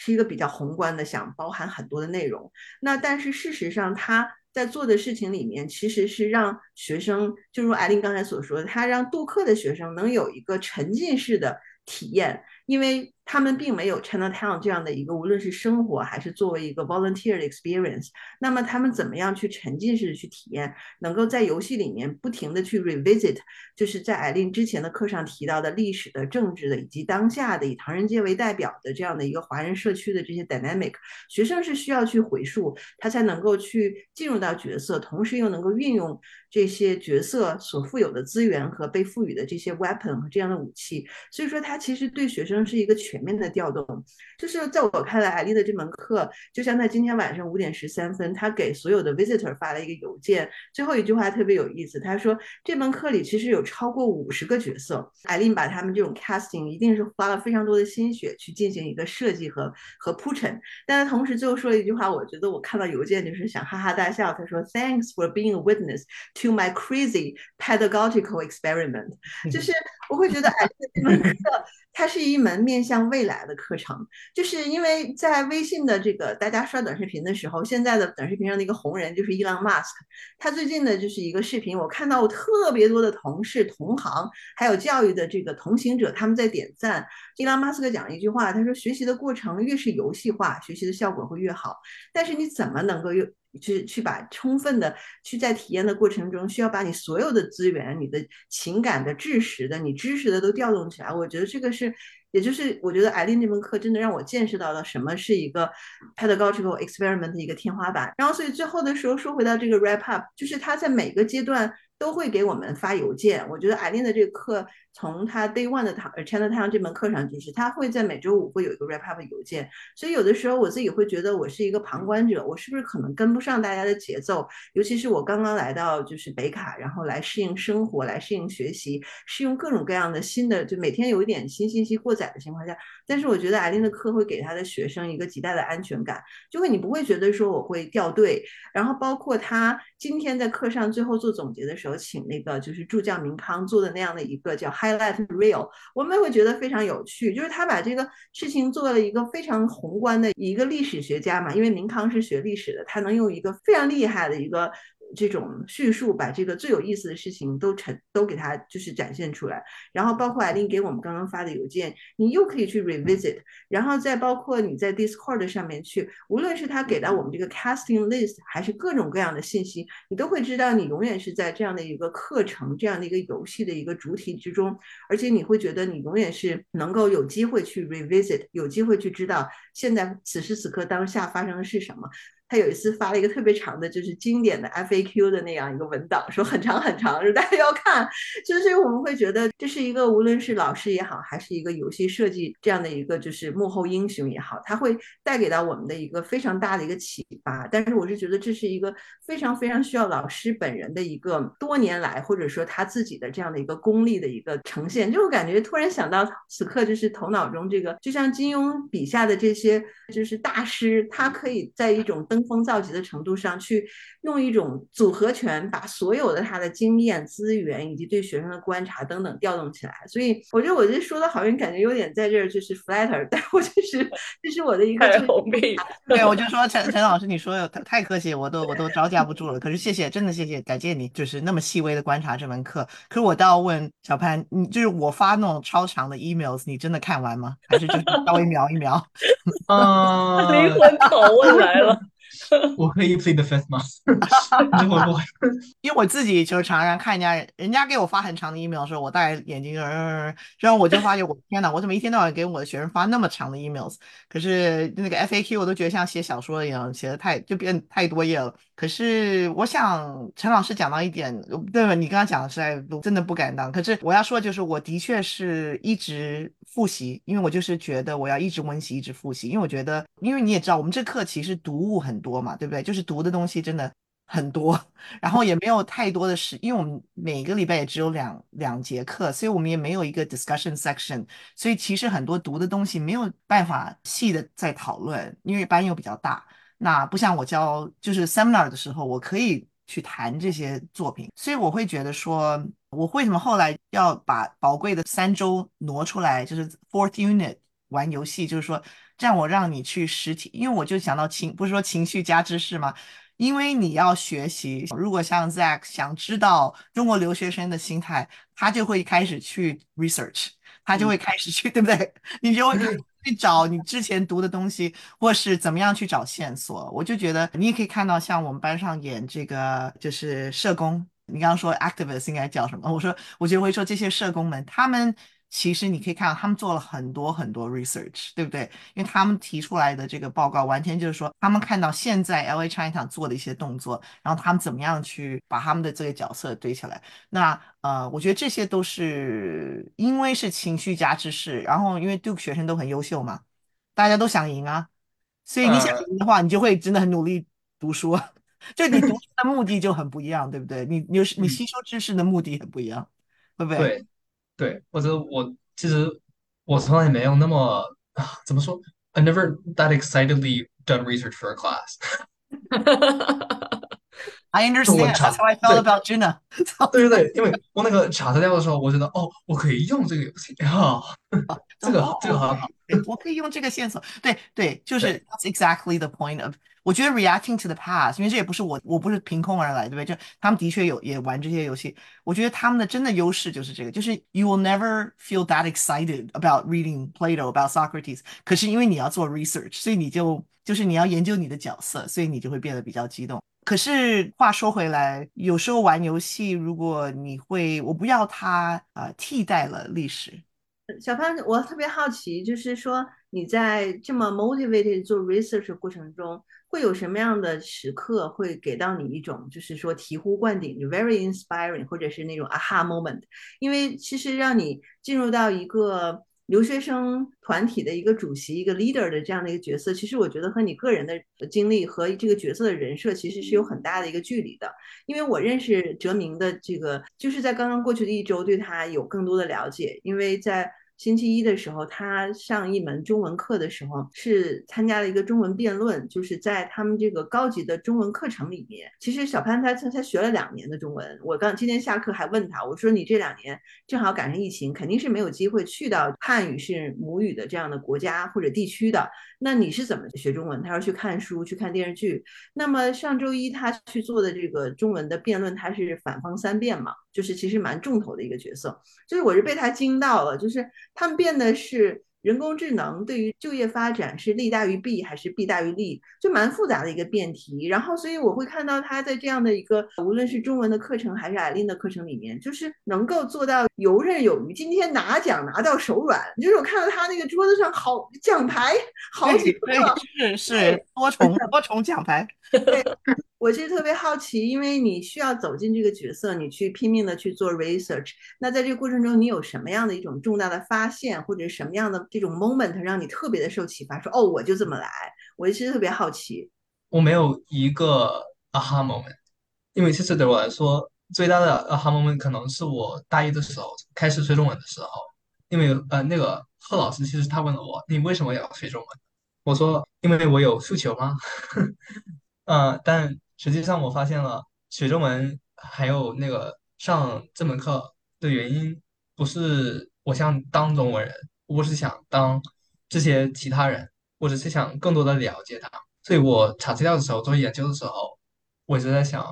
是一个比较宏观的，想包含很多的内容。那但是事实上，他在做的事情里面，其实是让学生，就如艾琳刚才所说的，他让杜克的学生能有一个沉浸式的体验，因为。他们并没有 Chinatown 这样的一个，无论是生活还是作为一个 volunteer experience。那么他们怎么样去沉浸式的去体验，能够在游戏里面不停的去 revisit，就是在艾琳之前的课上提到的历史的、政治的以及当下的以唐人街为代表的这样的一个华人社区的这些 dynamic，学生是需要去回溯，他才能够去进入到角色，同时又能够运用这些角色所富有的资源和被赋予的这些 weapon 和这样的武器。所以说，他其实对学生是一个全。面的调动，就是在我看来，艾丽的这门课，就像在今天晚上五点十三分，他给所有的 visitor 发了一个邮件，最后一句话特别有意思，他说这门课里其实有超过五十个角色，艾丽把他们这种 casting 一定是花了非常多的心血去进行一个设计和和铺陈，但是同时最后说了一句话，我觉得我看到邮件就是想哈哈大笑，他说 Thanks for being a witness to my crazy pedagogical experiment，就是我会觉得艾丽的这门课。它是一门面向未来的课程，就是因为在微信的这个大家刷短视频的时候，现在的短视频上的一个红人就是伊朗马斯克，他最近的就是一个视频，我看到我特别多的同事、同行，还有教育的这个同行者，他们在点赞。伊朗马斯克讲了一句话，他说：“学习的过程越是游戏化，学习的效果会越好。但是你怎么能够又？”去去把充分的去在体验的过程中，需要把你所有的资源、你的情感的、知识的、你知识的都调动起来。我觉得这个是，也就是我觉得艾琳那门课真的让我见识到了什么是一个 pedagogical experiment 的一个天花板。然后，所以最后的时候说回到这个 wrap up，就是他在每个阶段都会给我们发邮件。我觉得艾琳的这个课，从他 Day One 的堂 Chinatown 这门课上，就是他会在每周五会有一个 Wrap Up 邮件。所以有的时候我自己会觉得我是一个旁观者，我是不是可能跟不上大家的节奏？尤其是我刚刚来到就是北卡，然后来适应生活，来适应学习，适应各种各样的新的，就每天有一点新信息过载的情况下。但是我觉得艾琳的课会给他的学生一个极大的安全感，就会你不会觉得说我会掉队。然后包括他今天在课上最后做总结的时候，请那个就是助教明康做的那样的一个叫 highlight Real，我们会觉得非常有趣。就是他把这个事情做了一个非常宏观的一个历史学家嘛，因为明康是学历史的，他能用一个非常厉害的一个。这种叙述把这个最有意思的事情都呈都给他就是展现出来，然后包括艾琳给我们刚刚发的邮件，你又可以去 revisit，然后再包括你在 Discord 上面去，无论是他给到我们这个 casting list，还是各种各样的信息，你都会知道你永远是在这样的一个课程、这样的一个游戏的一个主体之中，而且你会觉得你永远是能够有机会去 revisit，有机会去知道现在此时此刻当下发生的是什么。他有一次发了一个特别长的，就是经典的 FAQ 的那样一个文档，说很长很长，说大家要看。就是我们会觉得这是一个无论是老师也好，还是一个游戏设计这样的一个就是幕后英雄也好，他会带给到我们的一个非常大的一个启发。但是我是觉得这是一个非常非常需要老师本人的一个多年来或者说他自己的这样的一个功力的一个呈现。就我感觉突然想到此刻就是头脑中这个，就像金庸笔下的这些就是大师，他可以在一种登登峰造极的程度上去用一种组合拳，把所有的他的经验、资源以及对学生的观察等等调动起来。所以我觉得我这说的好像感觉有点在这儿就是 flatter，但我就是这是我的一个对，我就说陈陈老师，你说太太客气，我都我都招架不住了。可是谢谢，真的谢谢，感谢你，就是那么细微的观察这门课。可是我倒要问小潘，你就是我发那种超长的 emails，你真的看完吗？还是就稍微 瞄一瞄？啊，灵魂拷问来了。我可以 plead the fifth 吗？因为我自己就是常常看人家，人家给我发很长的 email 的时候，我戴眼镜，然后我就发现，我天呐，我怎么一天到晚给我的学生发那么长的 emails？可是那个 FAQ 我都觉得像写小说一样，写的太就变太多页了。可是我想陈老师讲到一点，对吧？你刚刚讲的实在真的不敢当。可是我要说，就是我的确是一直复习，因为我就是觉得我要一直温习，一直复习。因为我觉得，因为你也知道，我们这课其实读物很多嘛，对不对？就是读的东西真的很多，然后也没有太多的时，因为我们每个礼拜也只有两两节课，所以我们也没有一个 discussion section，所以其实很多读的东西没有办法细的在讨论，因为班又比较大。那不像我教就是 seminar 的时候，我可以去谈这些作品，所以我会觉得说，我为什么后来要把宝贵的三周挪出来，就是 fourth unit 玩游戏，就是说这样我让你去实体，因为我就想到情，不是说情绪加知识吗？因为你要学习，如果像 Zack 想知道中国留学生的心态，他就会开始去 research，他就会开始去，对不对？你就会。去找你之前读的东西，或是怎么样去找线索，我就觉得你也可以看到，像我们班上演这个就是社工，你刚刚说 activist 应该叫什么？我说，我就会说这些社工们，他们。其实你可以看到，他们做了很多很多 research，对不对？因为他们提出来的这个报告，完全就是说，他们看到现在 L A China 做的一些动作，然后他们怎么样去把他们的这个角色堆起来。那呃，我觉得这些都是因为是情绪加知识，然后因为 Duke 学生都很优秀嘛，大家都想赢啊，所以你想赢的话，你就会真的很努力读书，就你读书的目的就很不一样，对不对？你你你吸收知识的目的很不一样，对不对？对。对，或者我其实我从来没有那么啊，怎么说？I never that excitedly done research for a class. I understand. That's how I felt about Juna. 对对对，因为我那个查资料的时候，我觉得哦，我可以用这个游戏啊，这个这个很好，我可以用这个线索。对对，就是 That's exactly the point of 我觉得 reacting to the past，因为这也不是我，我不是凭空而来，对不对？就他们的确有也玩这些游戏。我觉得他们的真的优势就是这个，就是 you will never feel that excited about reading Plato about Socrates。可是因为你要做 research，所以你就就是你要研究你的角色，所以你就会变得比较激动。可是话说回来，有时候玩游戏，如果你会，我不要它啊替代了历史，小潘，我特别好奇，就是说你在这么 motivated 做 research 过程中，会有什么样的时刻会给到你一种就是说醍醐灌顶，就 very inspiring，或者是那种 aha moment？因为其实让你进入到一个留学生团体的一个主席、一个 leader 的这样的一个角色，其实我觉得和你个人的经历和这个角色的人设其实是有很大的一个距离的。因为我认识哲明的这个，就是在刚刚过去的一周对他有更多的了解，因为在。星期一的时候，他上一门中文课的时候，是参加了一个中文辩论，就是在他们这个高级的中文课程里面。其实小潘他他他学了两年的中文，我刚今天下课还问他，我说你这两年正好赶上疫情，肯定是没有机会去到汉语是母语的这样的国家或者地区的。那你是怎么学中文？他说去看书，去看电视剧。那么上周一他去做的这个中文的辩论，他是反方三辩嘛，就是其实蛮重头的一个角色。就是我是被他惊到了，就是他们辩的是。人工智能对于就业发展是利大于弊还是弊大于利，就蛮复杂的一个辩题。然后，所以我会看到他在这样的一个，无论是中文的课程还是艾琳的课程里面，就是能够做到游刃有余。今天拿奖拿到手软，就是我看到他那个桌子上好奖牌好几个，是是多重多重奖牌。对，我其实特别好奇，因为你需要走进这个角色，你去拼命的去做 research。那在这个过程中，你有什么样的一种重大的发现，或者什么样的？这种 moment 让你特别的受启发，说哦，我就这么来。我其实特别好奇，我没有一个 aha moment，因为其实对我来说，最大的 aha moment 可能是我大一的时候开始学中文的时候，因为呃，那个贺老师其实他问了我，你为什么要学中文？我说，因为我有诉求吗？嗯，但实际上我发现了，学中文还有那个上这门课的原因，不是我想当中国人。我是想当这些其他人，我只是想更多的了解他，所以我查资料的时候做研究的时候，我一直在想，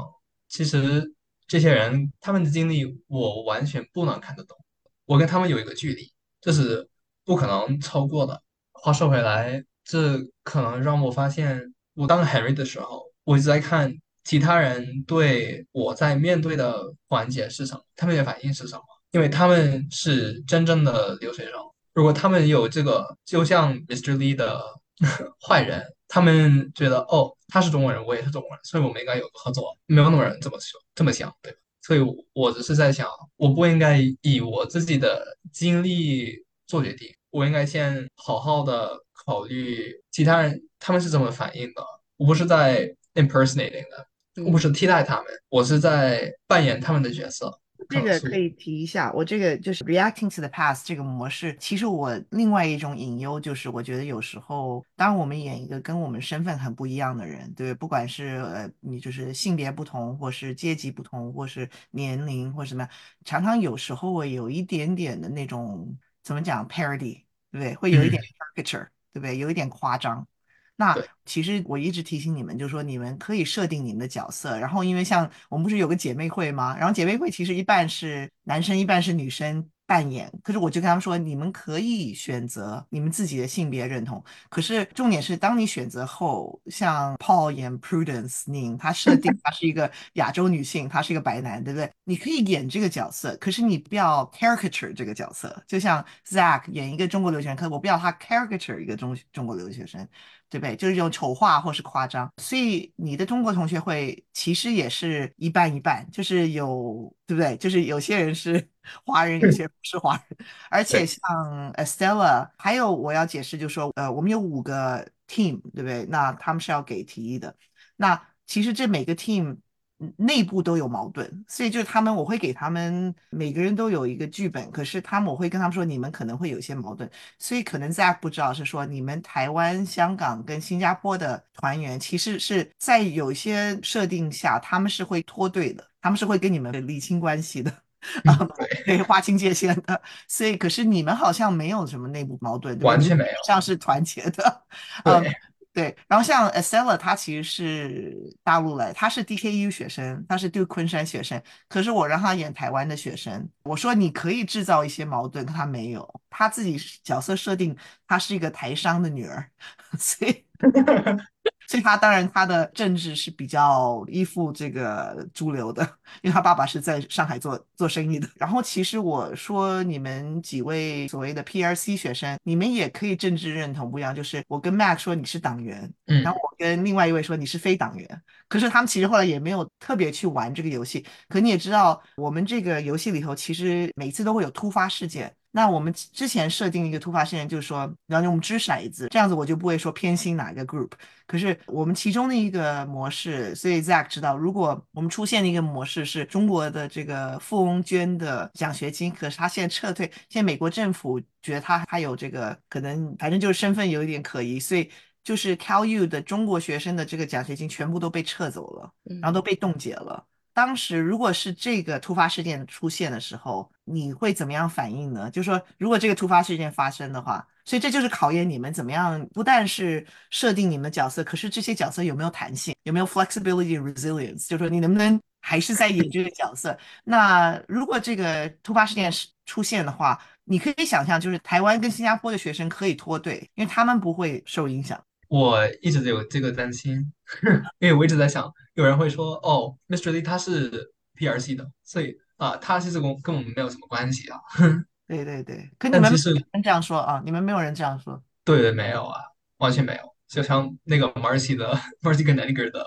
其实这些人他们的经历我完全不能看得懂，我跟他们有一个距离，这是不可能超过的。话说回来，这可能让我发现，我当 Henry 的时候，我一直在看其他人对我在面对的环节是什么，他们的反应是什么，因为他们是真正的留学生。如果他们有这个，就像 Mr. Lee 的 坏人，他们觉得哦，他是中国人，我也是中国人，所以我们应该有个合作。没有那么人这么说，这么想，对吧？所以我只是在想，我不应该以我自己的经历做决定，我应该先好好的考虑其他人他们是怎么反应的。我不是在 impersonating 的，我不是替代他们，我是在扮演他们的角色。这个可以提一下，我这个就是 reacting to the past 这个模式。其实我另外一种隐忧就是，我觉得有时候，当我们演一个跟我们身份很不一样的人，对，不管是呃你就是性别不同，或是阶级不同，或是年龄或什么，常常有时候会有一点点的那种怎么讲 parody，对不对？会有一点 caricature，对不对？有一点夸张。那其实我一直提醒你们，就是说你们可以设定你们的角色，然后因为像我们不是有个姐妹会吗？然后姐妹会其实一半是男生，一半是女生。扮演，可是我就跟他们说，你们可以选择你们自己的性别认同。可是重点是，当你选择后，像 Paul 演 Prudence Ning，他设定他是一个 亚洲女性，他是一个白男，对不对？你可以演这个角色，可是你不要 caricature 这个角色。就像 Zach 演一个中国留学生，可是我不要他 caricature 一个中中国留学生，对不对？就是用丑化或是夸张。所以你的中国同学会其实也是一半一半，就是有，对不对？就是有些人是。华人有些不是华人，而且像 Estella，还有我要解释，就是说，呃，我们有五个 team，对不对？那他们是要给提议的。那其实这每个 team 内部都有矛盾，所以就是他们，我会给他们每个人都有一个剧本，可是他们我会跟他们说，你们可能会有一些矛盾，所以可能 Zack 不知道是说，你们台湾、香港跟新加坡的团员，其实是在有一些设定下，他们是会脱队的，他们是会跟你们理清关系的。啊，对，划清界限的，所以可是你们好像没有什么内部矛盾，完全没有，像是团结的，对 对。然后像 Estella，他其实是大陆来，他是 DKU 学生，他是对昆山学生，可是我让他演台湾的学生，我说你可以制造一些矛盾，他没有，他自己角色设定，他是一个台商的女儿，所以。所以他当然他的政治是比较依附这个主流的，因为他爸爸是在上海做做生意的。然后其实我说你们几位所谓的 PRC 学生，你们也可以政治认同不一样，就是我跟 Mac 说你是党员，嗯然后我跟另外一位说你是非党员，可是他们其实后来也没有特别去玩这个游戏。可你也知道，我们这个游戏里头其实每次都会有突发事件。那我们之前设定一个突发事件，就是说，然后我们掷骰子，这样子我就不会说偏心哪个 group。可是我们其中的一个模式，所以 Zack 知道，如果我们出现的一个模式是中国的这个富翁捐的奖学金，可是他现在撤退，现在美国政府觉得他还有这个可能，反正就是身份有一点可疑，所以就是 Cal U 的中国学生的这个奖学金全部都被撤走了，然后都被冻结了。当时如果是这个突发事件出现的时候，你会怎么样反应呢？就是说，如果这个突发事件发生的话，所以这就是考验你们怎么样，不但是设定你们角色，可是这些角色有没有弹性，有没有 flexibility resilience，就是说你能不能还是在演这个角色。那如果这个突发事件是出现的话，你可以想象，就是台湾跟新加坡的学生可以脱队，因为他们不会受影响。我一直有这个担心，因为我一直在想，有人会说，哦，Mr. Lee 他是 PRC 的，所以啊、他其实跟跟我们没有什么关系啊。对对对，可你们没有人这样说啊，你们没有人这样说。对对，没有啊，完全没有。就像那个 Marcy 的 Marcy 跟 Naniger 的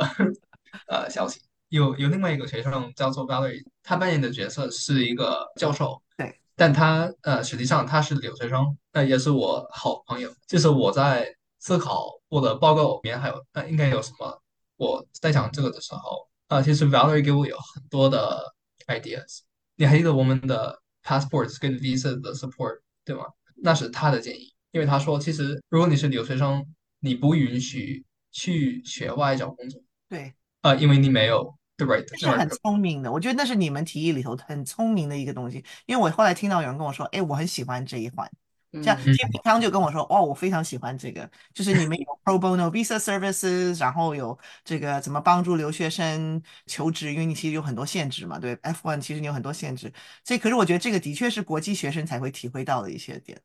呃消息，有有另外一个学生叫做 Valerie，他扮演的角色是一个教授，对，但他呃实际上他是留学生，那也是我好朋友。就是我在思考我的报告里面还有呃应该有什么，我在讲这个的时候，啊，其实 Valerie 给我有很多的 ideas。你还记得我们的 passports 跟 visa 的 support 对吗？那是他的建议，因为他说，其实如果你是留学生，你不允许去学外找工作，对，呃，因为你没有这是很聪明的，我觉得那是你们提议里头很聪明的一个东西。因为我后来听到有人跟我说，哎，我很喜欢这一环。这样，嗯。金平康就跟我说，哦，我非常喜欢这个，就是你们有 pro bono visa services，然后有这个怎么帮助留学生求职，因为你其实有很多限制嘛，对 F one 其实你有很多限制，所以可是我觉得这个的确是国际学生才会体会到的一些点。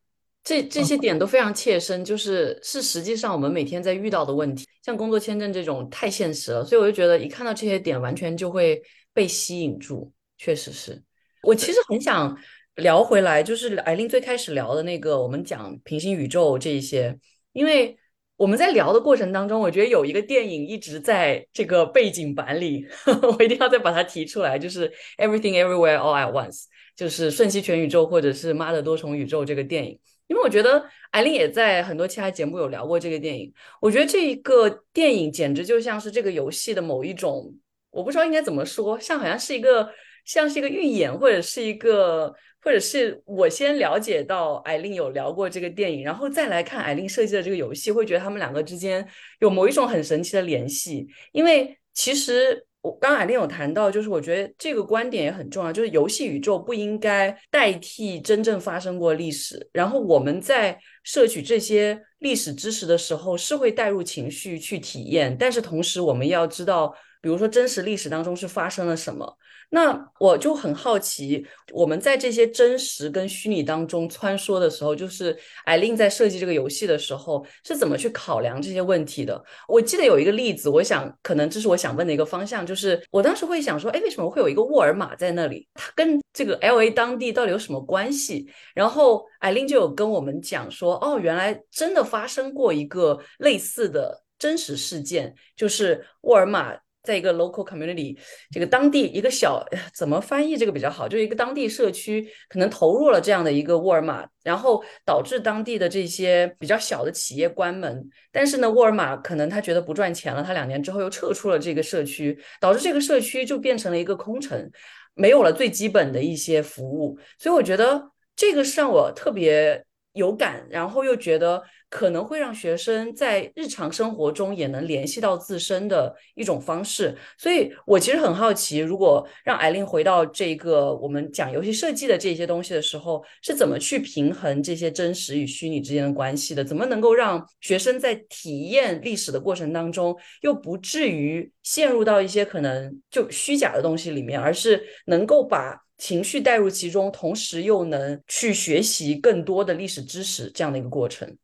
这这些点都非常切身，就是是实际上我们每天在遇到的问题，像工作签证这种太现实了，所以我就觉得一看到这些点，完全就会被吸引住。确实是。我其实很想聊回来，就是艾琳最开始聊的那个，我们讲平行宇宙这一些，因为我们在聊的过程当中，我觉得有一个电影一直在这个背景板里，我一定要再把它提出来，就是 Everything Everywhere All at Once，就是瞬息全宇宙或者是妈的多重宇宙这个电影。因为我觉得艾琳也在很多其他节目有聊过这个电影，我觉得这一个电影简直就像是这个游戏的某一种，我不知道应该怎么说，像好像是一个像是一个预演，或者是一个，或者是我先了解到艾琳有聊过这个电影，然后再来看艾琳设计的这个游戏，会觉得他们两个之间有某一种很神奇的联系，因为其实。我刚刚艾琳有谈到，就是我觉得这个观点也很重要，就是游戏宇宙不应该代替真正发生过历史。然后我们在摄取这些历史知识的时候，是会带入情绪去体验，但是同时我们要知道，比如说真实历史当中是发生了什么。那我就很好奇，我们在这些真实跟虚拟当中穿梭的时候，就是艾琳在设计这个游戏的时候是怎么去考量这些问题的？我记得有一个例子，我想可能这是我想问的一个方向，就是我当时会想说，哎，为什么会有一个沃尔玛在那里？它跟这个 L A 当地到底有什么关系？然后艾琳就有跟我们讲说，哦，原来真的发生过一个类似的真实事件，就是沃尔玛。在一个 local community，这个当地一个小怎么翻译这个比较好？就是一个当地社区可能投入了这样的一个沃尔玛，然后导致当地的这些比较小的企业关门。但是呢，沃尔玛可能他觉得不赚钱了，他两年之后又撤出了这个社区，导致这个社区就变成了一个空城，没有了最基本的一些服务。所以我觉得这个是让我特别有感，然后又觉得。可能会让学生在日常生活中也能联系到自身的一种方式，所以我其实很好奇，如果让艾琳回到这个我们讲游戏设计的这些东西的时候，是怎么去平衡这些真实与虚拟之间的关系的？怎么能够让学生在体验历史的过程当中，又不至于陷入到一些可能就虚假的东西里面，而是能够把情绪带入其中，同时又能去学习更多的历史知识这样的一个过程？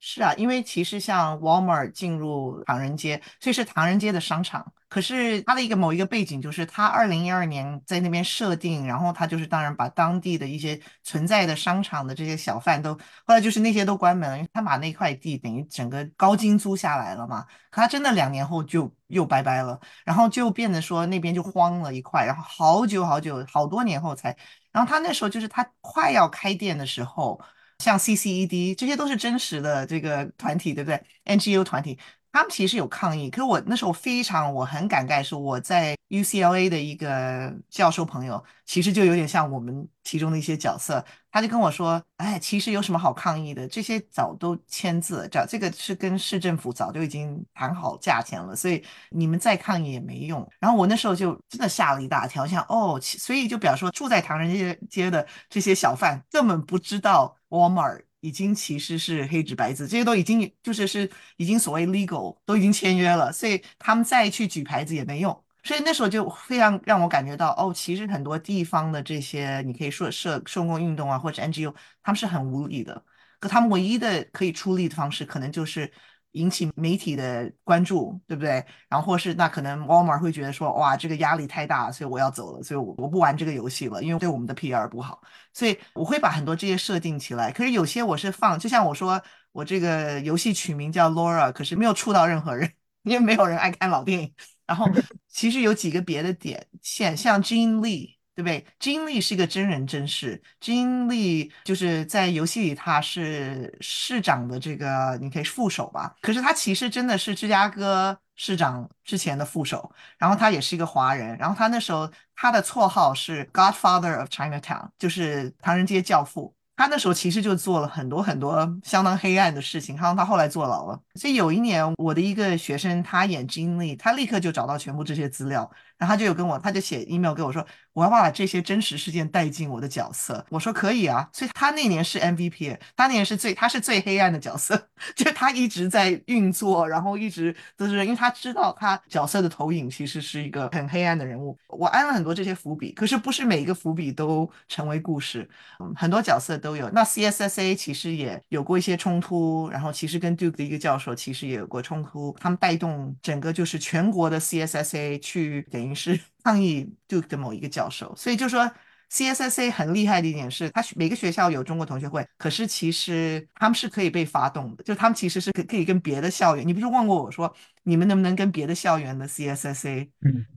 是啊，因为其实像 Walmart 进入唐人街，所以是唐人街的商场。可是它的一个某一个背景就是，它二零一二年在那边设定，然后它就是当然把当地的一些存在的商场的这些小贩都，后来就是那些都关门了，因为他把那块地等于整个高金租下来了嘛。可他真的两年后就又拜拜了，然后就变得说那边就荒了一块，然后好久好久好多年后才，然后他那时候就是他快要开店的时候。像 CCED 这些都是真实的这个团体，对不对？NGO 团体，他们其实有抗议。可是我那时候非常我很感慨，是我在 UCLA 的一个教授朋友，其实就有点像我们其中的一些角色，他就跟我说：“哎，其实有什么好抗议的？这些早都签字，这这个是跟市政府早就已经谈好价钱了，所以你们再抗议也没用。”然后我那时候就真的吓了一大跳，想哦，所以就表示说住在唐人街街的这些小贩根本不知道。Walmart 已经其实是黑纸白字，这些都已经就是是已经所谓 legal 都已经签约了，所以他们再去举牌子也没用。所以那时候就非常让我感觉到，哦，其实很多地方的这些你可以说社社工运动啊，或者 NGO，他们是很无力的，可他们唯一的可以出力的方式，可能就是。引起媒体的关注，对不对？然后或是那可能 Walmart 会觉得说，哇，这个压力太大，所以我要走了，所以我我不玩这个游戏了，因为对我们的 PR 不好。所以我会把很多这些设定起来。可是有些我是放，就像我说，我这个游戏取名叫 Laura，可是没有触到任何人，因为没有人爱看老电影。然后其实有几个别的点线，像 Jean Lee。对不对？金利是一个真人真事，金利就是在游戏里他是市长的这个，你可以副手吧。可是他其实真的是芝加哥市长之前的副手，然后他也是一个华人，然后他那时候他的绰号是 Godfather of Chinatown，就是唐人街教父。他那时候其实就做了很多很多相当黑暗的事情，然后他后来坐牢了。所以有一年，我的一个学生他演金利，他立刻就找到全部这些资料。然后他就有跟我，他就写 email 给我说，我要把这些真实事件带进我的角色。我说可以啊，所以他那年是 MVP，他那年是最他是最黑暗的角色，就他一直在运作，然后一直都是因为他知道他角色的投影其实是一个很黑暗的人物。我安了很多这些伏笔，可是不是每一个伏笔都成为故事，很多角色都有。那 CSSA 其实也有过一些冲突，然后其实跟 Duke 的一个教授其实也有过冲突，他们带动整个就是全国的 CSSA 去等于给。是抗议 Duke 的某一个教授，所以就说 CSSA 很厉害的一点是，他每个学校有中国同学会，可是其实他们是可以被发动的，就他们其实是可可以跟别的校园。你不是问过我说，你们能不能跟别的校园的 CSSA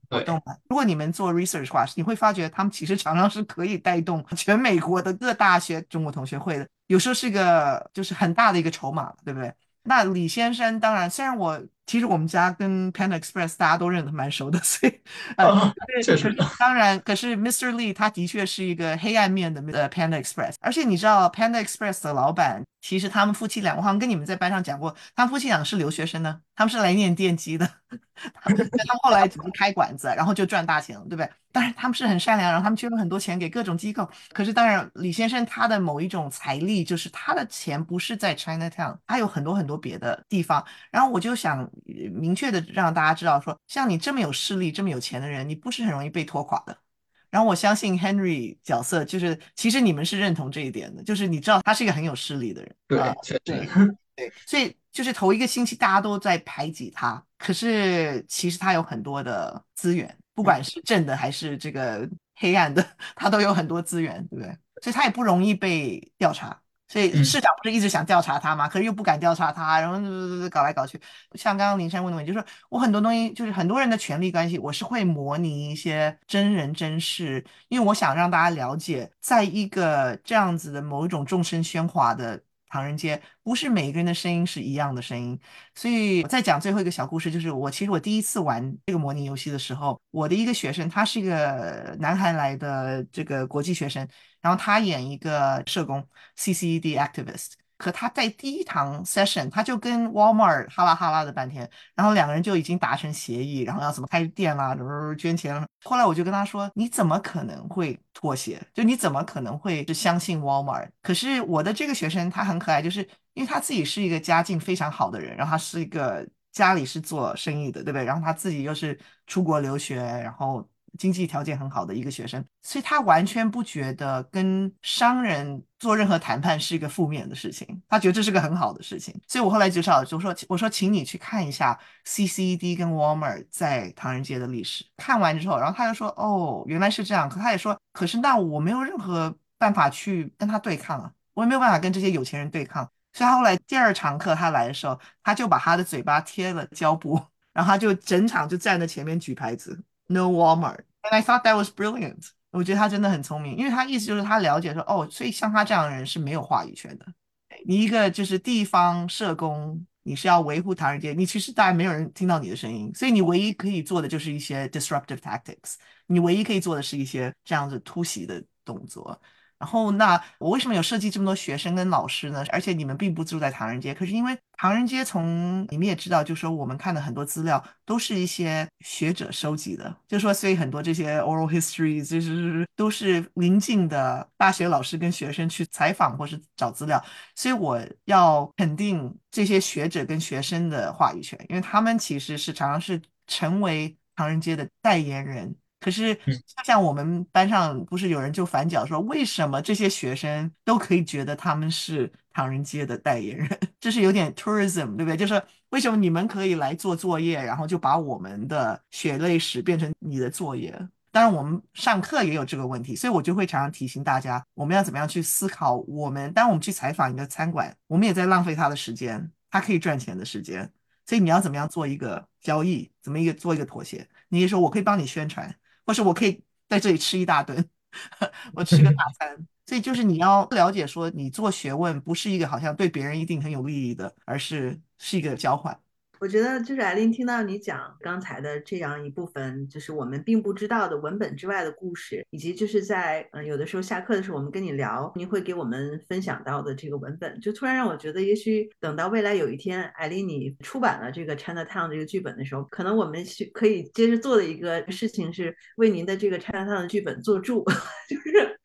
活动吗？如果你们做 research 的话，你会发觉他们其实常常是可以带动全美国的各大学中国同学会的，有时候是一个就是很大的一个筹码，对不对？那李先生当然，虽然我。其实我们家跟 Panda Express 大家都认得蛮熟的，所以呃，确实，当然，可是 Mr. Lee 他的确是一个黑暗面的呃 Panda Express，而且你知道 Panda Express 的老板，其实他们夫妻俩，我好像跟你们在班上讲过，他们夫妻俩是留学生呢，他们是来念电机的，他们后来只是开馆子，然后就赚大钱了，对不对？当然他们是很善良，然后他们捐了很多钱给各种机构，可是当然李先生他的某一种财力，就是他的钱不是在 Chinatown，他有很多很多别的地方，然后我就想。明确的让大家知道，说像你这么有势力、这么有钱的人，你不是很容易被拖垮的。然后我相信 Henry 角色，就是其实你们是认同这一点的，就是你知道他是一个很有势力的人。对，对，对，所以就是头一个星期大家都在排挤他，可是其实他有很多的资源，不管是正的还是这个黑暗的，他都有很多资源，对不对？所以他也不容易被调查。所以市长不是一直想调查他吗？可是又不敢调查他，然后搞来搞去。像刚刚林珊问的问题，就是我很多东西，就是很多人的权力关系，我是会模拟一些真人真事，因为我想让大家了解，在一个这样子的某一种众生喧哗的唐人街，不是每个人的声音是一样的声音。所以我再讲最后一个小故事，就是我其实我第一次玩这个模拟游戏的时候，我的一个学生，他是一个男孩来的这个国际学生。然后他演一个社工，CCED activist，可他在第一堂 session，他就跟 Walmart 哈拉哈拉的半天，然后两个人就已经达成协议，然后要怎么开店啦，怎么捐钱。后来我就跟他说：“你怎么可能会妥协？就你怎么可能会是相信 Walmart？” 可是我的这个学生他很可爱，就是因为他自己是一个家境非常好的人，然后他是一个家里是做生意的，对不对？然后他自己又是出国留学，然后。经济条件很好的一个学生，所以他完全不觉得跟商人做任何谈判是一个负面的事情，他觉得这是个很好的事情。所以我后来介绍就说，我说请你去看一下 CCD 跟 Walmart 在唐人街的历史。看完之后，然后他就说，哦，原来是这样。可他也说，可是那我没有任何办法去跟他对抗啊，我也没有办法跟这些有钱人对抗。所以他后来第二堂课他来的时候，他就把他的嘴巴贴了胶布，然后他就整场就站在前面举牌子，No Walmart。And I thought that was brilliant。我觉得他真的很聪明，因为他意思就是他了解说，哦，所以像他这样的人是没有话语权的。你一个就是地方社工，你是要维护唐人街，你其实大概没有人听到你的声音，所以你唯一可以做的就是一些 disruptive tactics，你唯一可以做的是一些这样子突袭的动作。然后，那我为什么有设计这么多学生跟老师呢？而且你们并不住在唐人街，可是因为唐人街从你们也知道，就说我们看的很多资料都是一些学者收集的，就说所以很多这些 oral history 就是都是临近的大学老师跟学生去采访或是找资料，所以我要肯定这些学者跟学生的话语权，因为他们其实是常常是成为唐人街的代言人。可是，像我们班上不是有人就反脚说，为什么这些学生都可以觉得他们是唐人街的代言人？这是有点 tourism，对不对？就是为什么你们可以来做作业，然后就把我们的血泪史变成你的作业？当然，我们上课也有这个问题，所以我就会常常提醒大家，我们要怎么样去思考。我们当我们去采访一个餐馆，我们也在浪费他的时间，他可以赚钱的时间。所以你要怎么样做一个交易？怎么一个做一个妥协？你说我可以帮你宣传。或是我可以在这里吃一大顿，我吃个大餐，所以就是你要了解说，你做学问不是一个好像对别人一定很有利益的，而是是一个交换。我觉得就是艾琳听到你讲刚才的这样一部分，就是我们并不知道的文本之外的故事，以及就是在嗯有的时候下课的时候我们跟你聊，你会给我们分享到的这个文本，就突然让我觉得，也许等到未来有一天，艾琳你出版了这个《China Town》这个剧本的时候，可能我们去可以接着做的一个事情是为您的这个《China Town》的剧本做注，就是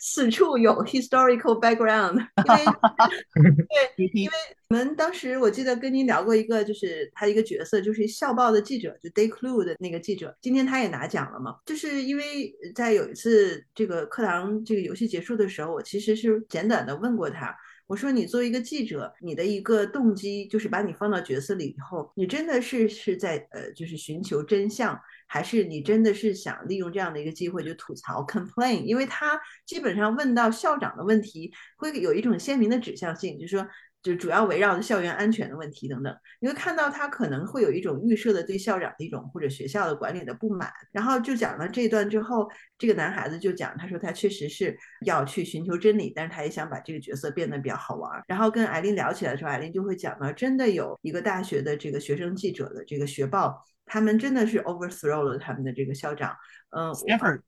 此处有 historical background，因为 对，因为我们当时我记得跟您聊过一个就是。他一个角色，就是校报的记者，就 Day Clue 的那个记者。今天他也拿奖了嘛？就是因为在有一次这个课堂这个游戏结束的时候，我其实是简短的问过他，我说你作为一个记者，你的一个动机就是把你放到角色里以后，你真的是是在呃就是寻求真相，还是你真的是想利用这样的一个机会就吐槽 complain？因为他基本上问到校长的问题，会有一种鲜明的指向性，就是说。就主要围绕着校园安全的问题等等，你会看到他可能会有一种预设的对校长的一种或者学校的管理的不满，然后就讲了这段之后，这个男孩子就讲，他说他确实是要去寻求真理，但是他也想把这个角色变得比较好玩。然后跟艾琳聊起来的时候，艾琳就会讲到，真的有一个大学的这个学生记者的这个学报，他们真的是 overthrow 了他们的这个校长。嗯，Stanford，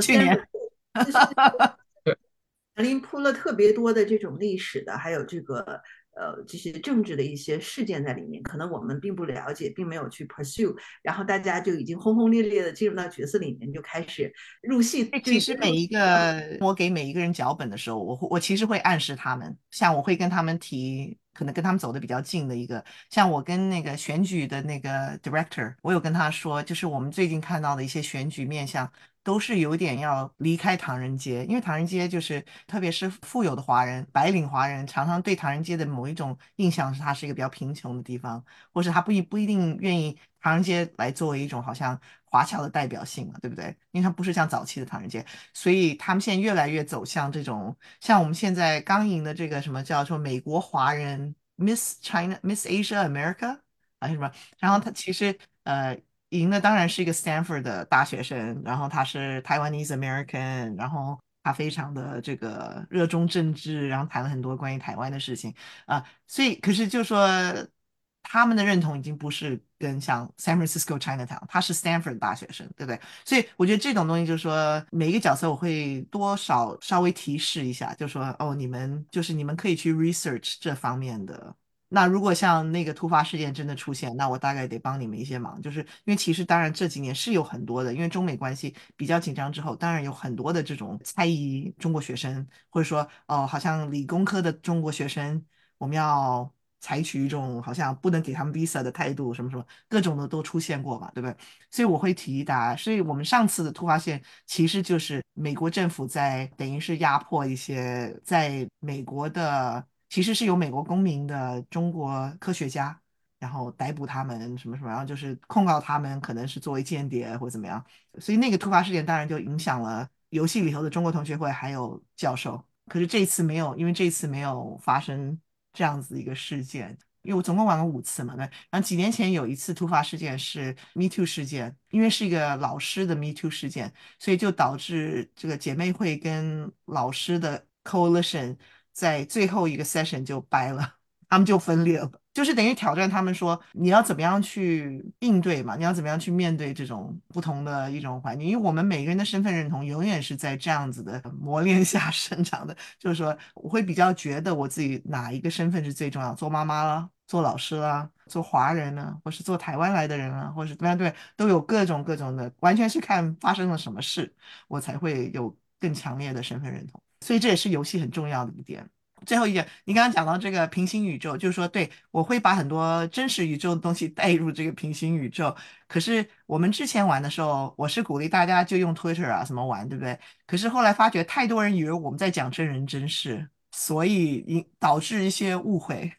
去年，艾琳铺了特别多的这种历史的，还有这个。呃，这些政治的一些事件在里面，可能我们并不了解，并没有去 pursue，然后大家就已经轰轰烈烈的进入到角色里面，就开始入戏。其实每一个我给每一个人脚本的时候，我我其实会暗示他们，像我会跟他们提，可能跟他们走的比较近的一个，像我跟那个选举的那个 director，我有跟他说，就是我们最近看到的一些选举面向。都是有点要离开唐人街，因为唐人街就是，特别是富有的华人、白领华人，常常对唐人街的某一种印象是它是一个比较贫穷的地方，或是他不一不一定愿意唐人街来作为一种好像华侨的代表性嘛，对不对？因为它不是像早期的唐人街，所以他们现在越来越走向这种，像我们现在刚赢的这个什么叫做美国华人 Miss China Miss Asia America 啊什么，然后他其实呃。赢的当然是一个 Stanford 的大学生，然后他是 Taiwanese American，然后他非常的这个热衷政治，然后谈了很多关于台湾的事情啊，所以可是就说他们的认同已经不是跟像 San Francisco Chinatown，他是 Stanford 大学生，对不对？所以我觉得这种东西就是说每一个角色我会多少稍微提示一下，就说哦，你们就是你们可以去 research 这方面的。那如果像那个突发事件真的出现，那我大概得帮你们一些忙，就是因为其实当然这几年是有很多的，因为中美关系比较紧张之后，当然有很多的这种猜疑中国学生，或者说哦，好像理工科的中国学生，我们要采取一种好像不能给他们 visa 的态度，什么什么各种的都出现过嘛，对不对？所以我会提一答。所以我们上次的突发线其实就是美国政府在等于是压迫一些在美国的，其实是有美国公民的中国科学家，然后逮捕他们什么什么，然后就是控告他们可能是作为间谍或者怎么样。所以那个突发事件当然就影响了游戏里头的中国同学会还有教授。可是这次没有，因为这次没有发生。这样子一个事件，因为我总共玩了五次嘛，对。然后几年前有一次突发事件是 Me Too 事件，因为是一个老师的 Me Too 事件，所以就导致这个姐妹会跟老师的 Coalition 在最后一个 session 就掰了，他们就分裂了。就是等于挑战他们说，你要怎么样去应对嘛？你要怎么样去面对这种不同的一种环境？因为我们每个人的身份认同永远是在这样子的磨练下 生长的。就是说，我会比较觉得我自己哪一个身份是最重要？做妈妈啦，做老师啦，做华人呢，或是做台湾来的人啊，或是怎么样？对，都有各种各种的，完全是看发生了什么事，我才会有更强烈的身份认同。所以这也是游戏很重要的一点。最后一点，你刚刚讲到这个平行宇宙，就是说，对我会把很多真实宇宙的东西带入这个平行宇宙。可是我们之前玩的时候，我是鼓励大家就用 Twitter 啊什么玩，对不对？可是后来发觉太多人以为我们在讲真人真事，所以引导致一些误会。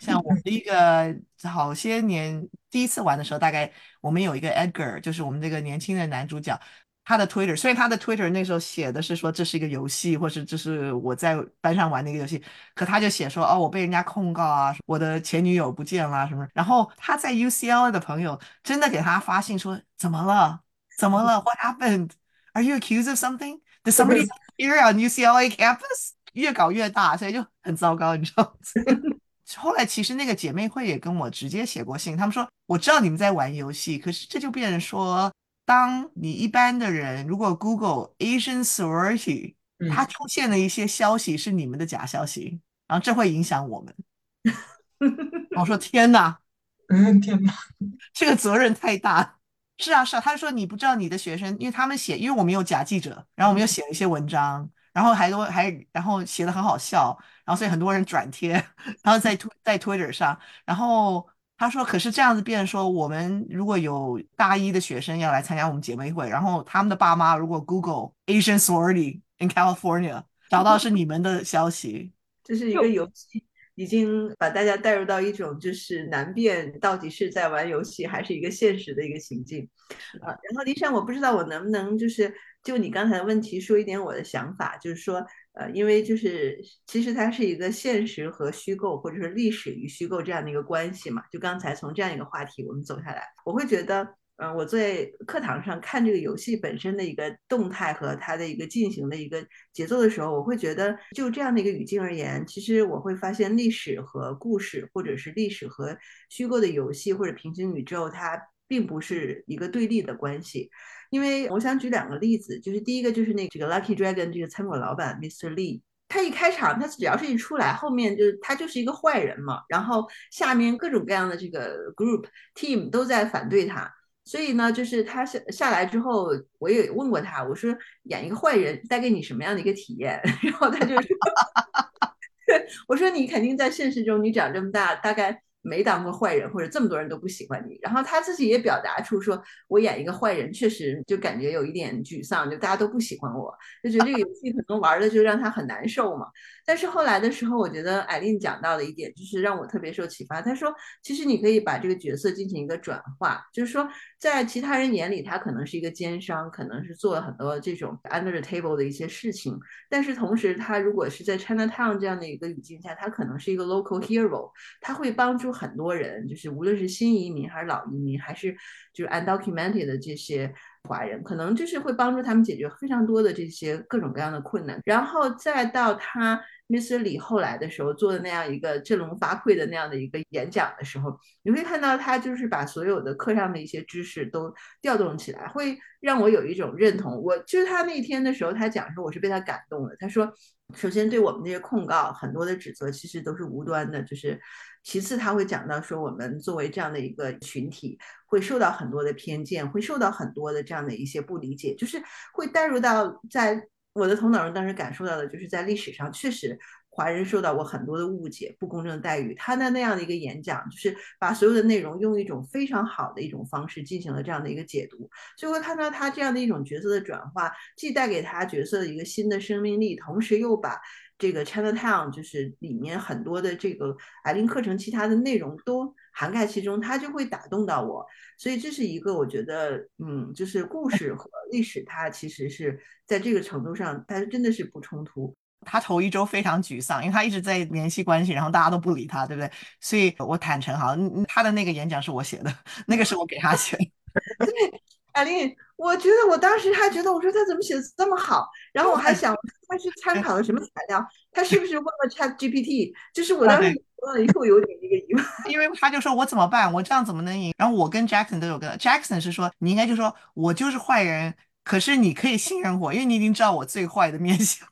像我的一个好些年第一次玩的时候，大概我们有一个 Edgar，就是我们这个年轻的男主角。他的 Twitter，所以他的 Twitter 那时候写的是说这是一个游戏，或是这是我在班上玩的一个游戏。可他就写说哦，我被人家控告啊，我的前女友不见了什么。然后他在 UCLA 的朋友真的给他发信说怎么了？怎么了？What happened? Are you accused of something? Did somebody here on UCLA campus? 越搞越大，所以就很糟糕，你知道吗？后来其实那个姐妹会也跟我直接写过信，他们说我知道你们在玩游戏，可是这就变成说。当你一般的人如果 Google Asian sorority，它出现了一些消息是你们的假消息，然后这会影响我们。我说天哪，嗯天哪，这个责任太大。是啊是啊，他说你不知道你的学生，因为他们写，因为我们有假记者，然后我们又写了一些文章，然后还多还然后写的很好笑，然后所以很多人转贴，然后在推在 Twitter 上，然后。他说：“可是这样子变说，我们如果有大一的学生要来参加我们姐妹会，然后他们的爸妈如果 Google Asian sorority in California 找到是你们的消息，这是一个游戏，已经把大家带入到一种就是难辨到底是在玩游戏还是一个现实的一个情境啊。然后李珊，我不知道我能不能就是就你刚才的问题说一点我的想法，就是说。”呃，因为就是其实它是一个现实和虚构，或者是历史与虚构这样的一个关系嘛。就刚才从这样一个话题我们走下来，我会觉得，嗯，我在课堂上看这个游戏本身的一个动态和它的一个进行的一个节奏的时候，我会觉得就这样的一个语境而言，其实我会发现历史和故事，或者是历史和虚构的游戏或者平行宇宙，它并不是一个对立的关系。因为我想举两个例子，就是第一个就是那这个 Lucky Dragon 这个餐馆老板 Mr. Lee，他一开场，他只要是一出来，后面就是他就是一个坏人嘛，然后下面各种各样的这个 group team 都在反对他，所以呢，就是他下下来之后，我也问过他，我说演一个坏人带给你什么样的一个体验？然后他就说，我说你肯定在现实中你长这么大，大概。没当过坏人，或者这么多人都不喜欢你，然后他自己也表达出说，我演一个坏人，确实就感觉有一点沮丧，就大家都不喜欢我，就觉得这个游戏可能玩的就让他很难受嘛。但是后来的时候，我觉得艾琳讲到的一点就是让我特别受启发。她说，其实你可以把这个角色进行一个转化，就是说，在其他人眼里，他可能是一个奸商，可能是做了很多这种 under the table 的一些事情。但是同时，他如果是在 Chinatown 这样的一个语境下，他可能是一个 local hero，他会帮助很多人，就是无论是新移民还是老移民，还是就是 undocumented 的这些。华人可能就是会帮助他们解决非常多的这些各种各样的困难，然后再到他 Mr. 李后来的时候做的那样一个振聋发聩的那样的一个演讲的时候，你会看到他就是把所有的课上的一些知识都调动起来，会让我有一种认同。我就是他那天的时候，他讲说，我是被他感动了。他说，首先对我们这些控告很多的指责其实都是无端的，就是。其次，他会讲到说，我们作为这样的一个群体，会受到很多的偏见，会受到很多的这样的一些不理解，就是会带入到在我的头脑中当时感受到的，就是在历史上确实华人受到过很多的误解、不公正待遇。他的那样的一个演讲，就是把所有的内容用一种非常好的一种方式进行了这样的一个解读，所以会看到他这样的一种角色的转化，既带给他角色的一个新的生命力，同时又把这个 Chinatown 就是里面很多的这个艾琳课程其他的内容都涵盖其中，他就会打动到我。所以这是一个我觉得，嗯，就是故事和历史，它其实是在这个程度上，它真的是不冲突。他头一周非常沮丧，因为他一直在联系关系，然后大家都不理他，对不对？所以我坦诚哈，他的那个演讲是我写的，那个是我给他写的。对，艾琳，我觉得我当时还觉得，我说他怎么写的这么好？然后我还想，他是参考了什么材料？他是不是问了 Chat GPT？就是我当时问了以后有点一个疑问，因为他就说我怎么办？我这样怎么能赢？然后我跟 Jackson 都有个 Jackson 是说，你应该就说我就是坏人，可是你可以信任我，因为你已经知道我最坏的面相。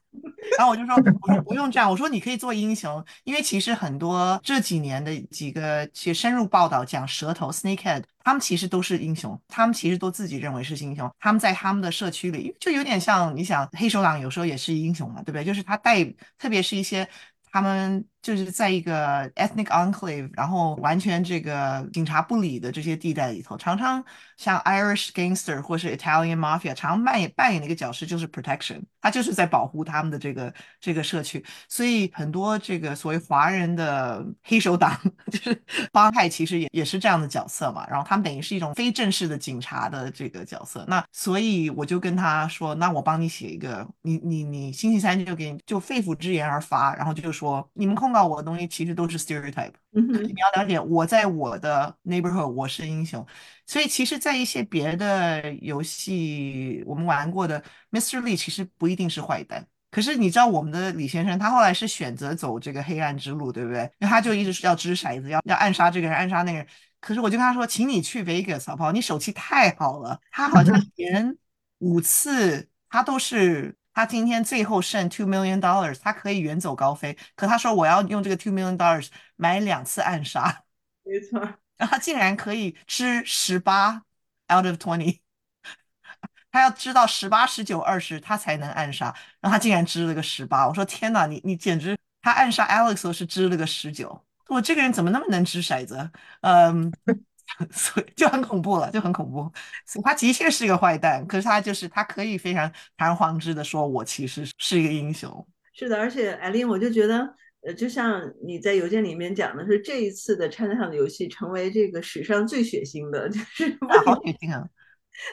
然后我就说，我说不用这样，我说你可以做英雄，因为其实很多这几年的几个去深入报道讲蛇头 Snakehead，他们其实都是英雄，他们其实都自己认为是英雄，他们在他们的社区里就有点像你想黑手党有时候也是英雄嘛，对不对？就是他带，特别是一些。他们就是在一个 ethnic enclave，然后完全这个警察不理的这些地带里头，常常像 Irish gangster 或是 Italian mafia，常扮演扮演的一个角色就是 protection，他就是在保护他们的这个这个社区。所以很多这个所谓华人的黑手党，就是帮派，其实也也是这样的角色嘛。然后他们等于是一种非正式的警察的这个角色。那所以我就跟他说，那我帮你写一个，你你你星期三就给你就肺腑之言而发，然后就。说你们控告我的东西其实都是 stereotype，你要了解我在我的 neighborhood 我是英雄，所以其实，在一些别的游戏我们玩过的 Mr. Lee 其实不一定是坏蛋，可是你知道我们的李先生他后来是选择走这个黑暗之路，对不对？他就一直是要掷骰子，要要暗杀这个人，暗杀那个人。可是我就跟他说，请你去 Vegas 好不好？你手气太好了，他好像连五次他都是。他今天最后剩 two million dollars，他可以远走高飞。可他说我要用这个 two million dollars 买两次暗杀，没错。然后他竟然可以支十八 out of twenty，他要知道十八、十九、二十，他才能暗杀。然后他竟然支了个十八，我说天哪，你你简直！他暗杀 Alex 是支了个十九，我这个人怎么那么能掷骰子？嗯。所以就很恐怖了，就很恐怖。他的确是一个坏蛋，可是他就是他可以非常堂而皇之的说，我其实是一个英雄。是的，而且艾琳，我就觉得，呃，就像你在邮件里面讲的，是这一次的 China 的游戏成为这个史上最血腥的，就是好血 腥啊。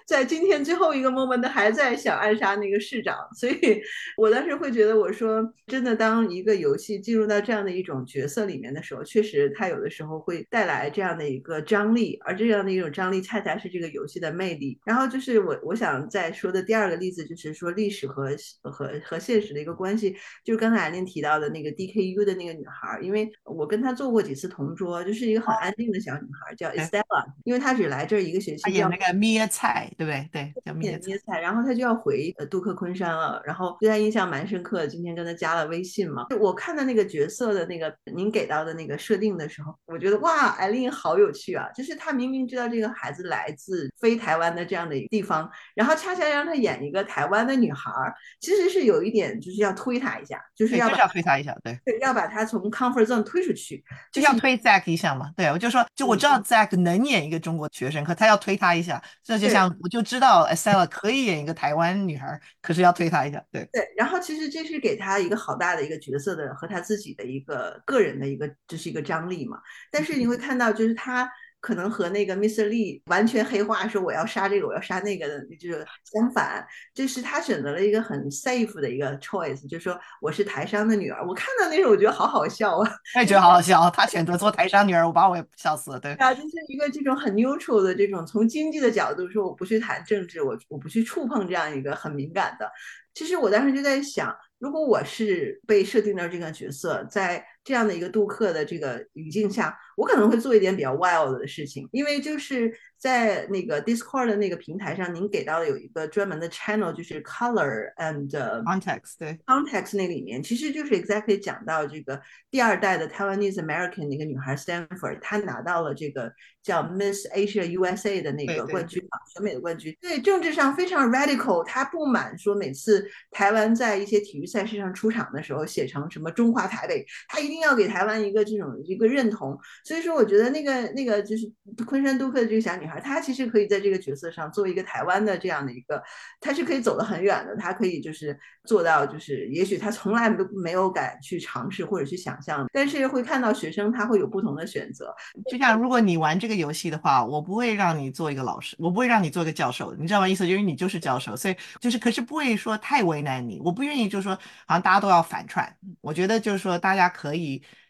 在今天最后一个 moment 还在想暗杀那个市长，所以我当时会觉得，我说真的，当一个游戏进入到这样的一种角色里面的时候，确实它有的时候会带来这样的一个张力，而这样的一种张力恰恰是这个游戏的魅力。然后就是我我想再说的第二个例子，就是说历史和和和现实的一个关系，就是刚才艾琳提到的那个 DKU 的那个女孩，因为我跟她做过几次同桌，就是一个很安静的小女孩，叫 Estella，因为她只来这儿一个学期，演那个 Mia 菜。对不对？对，叫灭菜，然后他就要回呃杜克昆山了，然后对他印象蛮深刻的。今天跟他加了微信嘛，我看到那个角色的那个您给到的那个设定的时候，我觉得哇，艾琳好有趣啊！就是他明明知道这个孩子来自非台湾的这样的一个地方，然后恰恰让他演一个台湾的女孩，其实是有一点就是要推他一下，就是要要推他一下，对，要把他从 comfort zone 推出去，就要推 Zack 一下嘛。对，我就说，就我知道 Zack 能演一个中国学生，可他要推他一下，这就像。我就知道 Estella 可以演一个台湾女孩，可是要推她一下，对对。然后其实这是给她一个好大的一个角色的和她自己的一个个人的一个，这是一个张力嘛。但是你会看到，就是她。可能和那个 Mr. Lee 完全黑化，说我要杀这个，我要杀那个的，就是相反，就是他选择了一个很 safe 的一个 choice，就是说我是台商的女儿。我看到那时候我觉得好好笑啊，我也觉得好好笑。他选择做台商女儿，我把我也笑死了。对啊，就是一个这种很 neutral 的这种，从经济的角度说，我不去谈政治，我我不去触碰这样一个很敏感的。其实我当时就在想，如果我是被设定到这个角色，在这样的一个杜克的这个语境下。我可能会做一点比较 wild 的事情，因为就是在那个 Discord 的那个平台上，您给到的有一个专门的 channel，就是 color and context 对 context 那里面，其实就是 exactly 讲到这个第二代的 Taiwanese American 那个女孩 Stanford，她拿到了这个叫 Miss Asia USA 的那个冠军啊，选美的冠军。对政治上非常 radical，她不满说每次台湾在一些体育赛事上出场的时候写成什么中华台北，她一定一定要给台湾一个这种一个认同。所以说，我觉得那个那个就是昆山杜克的这个小女孩，她其实可以在这个角色上做一个台湾的这样的一个，她是可以走得很远的，她可以就是做到，就是也许她从来都没有敢去尝试或者去想象，但是会看到学生他会有不同的选择。就像如果你玩这个游戏的话，我不会让你做一个老师，我不会让你做一个教授，你知道吗？意思就是你就是教授，所以就是可是不会说太为难你，我不愿意就是说好像大家都要反串，我觉得就是说大家可以。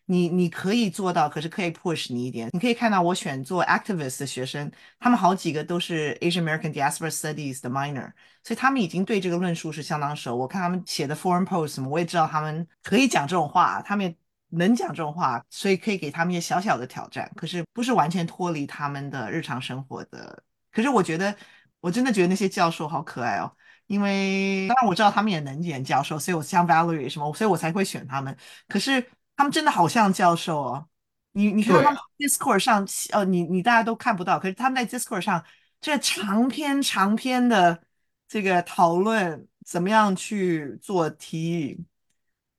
你你可以做到，可是可以 push 你一点。你可以看到我选做 activist 的学生，他们好几个都是 Asian American Diaspora Studies 的 minor，所以他们已经对这个论述是相当熟。我看他们写的 forum post 什么，我也知道他们可以讲这种话，他们也能讲这种话，所以可以给他们一些小小的挑战，可是不是完全脱离他们的日常生活的。可是我觉得，我真的觉得那些教授好可爱哦，因为当然我知道他们也能演教授，所以我像 Valerie 什么，所以我才会选他们。可是。他们真的好像教授哦，你你看他们 Discord 上，呃，你你大家都看不到，可是他们在 Discord 上这长篇长篇的这个讨论，怎么样去做题，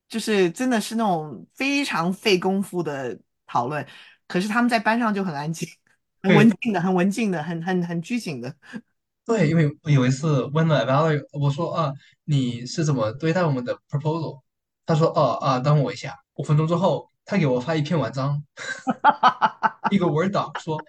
就是真的是那种非常费功夫的讨论。可是他们在班上就很安静，很文静的，很文静的，很很很拘谨的。对，因为有一次问了 Valerie，我说啊，你是怎么对待我们的 proposal？他说哦啊，等我一下。五分钟之后，他给我发一篇文章，一个 Word doc，说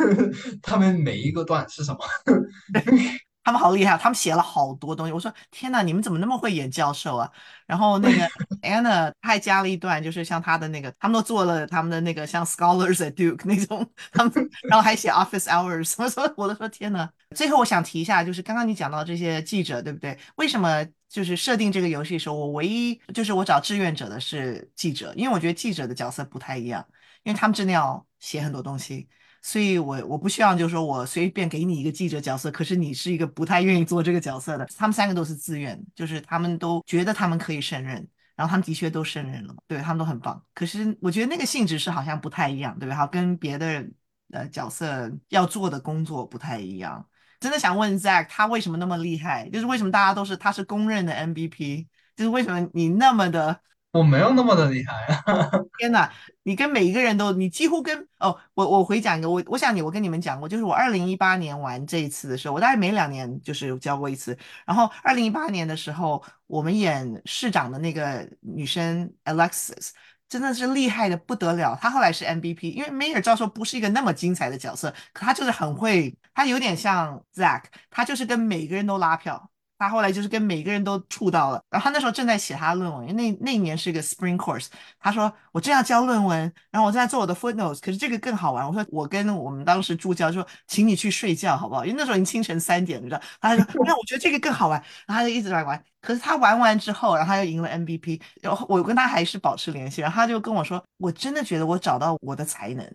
他们每一个段是什么。他们好厉害，他们写了好多东西。我说天哪，你们怎么那么会演教授啊？然后那个 Anna 他还加了一段，就是像他的那个，他们都做了他们的那个像 Scholars at Duke 那种，他们然后还写 Office Hours 什么什么，我都说天哪。最后我想提一下，就是刚刚你讲到这些记者，对不对？为什么就是设定这个游戏的时候，我唯一就是我找志愿者的是记者，因为我觉得记者的角色不太一样，因为他们真的要写很多东西。所以，我我不希望就是说我随便给你一个记者角色，可是你是一个不太愿意做这个角色的。他们三个都是自愿，就是他们都觉得他们可以胜任，然后他们的确都胜任了，对他们都很棒。可是我觉得那个性质是好像不太一样，对吧？哈，跟别的呃角色要做的工作不太一样。真的想问 Zack，他为什么那么厉害？就是为什么大家都是他是公认的 MVP？就是为什么你那么的？我没有那么的厉害啊！天哪，你跟每一个人都，你几乎跟哦，我我回讲一个，我我想你，我跟你们讲过，就是我二零一八年玩这一次的时候，我大概每两年就是教过一次。然后二零一八年的时候，我们演市长的那个女生 Alexis，真的是厉害的不得了。他后来是 MVP，因为梅尔教授不是一个那么精彩的角色，可他就是很会，他有点像 Zack，他就是跟每个人都拉票。他后来就是跟每个人都触到了，然后他那时候正在写他的论文，因为那那一年是一个 spring course。他说我正要交论文，然后我正在做我的 footnotes，可是这个更好玩。我说我跟我们当时助教说，请你去睡觉好不好？因为那时候已经清晨三点，你知道？他说 那我觉得这个更好玩，然后他就一直在玩。可是他玩完之后，然后他又赢了 MVP。然后我跟他还是保持联系，然后他就跟我说，我真的觉得我找到我的才能，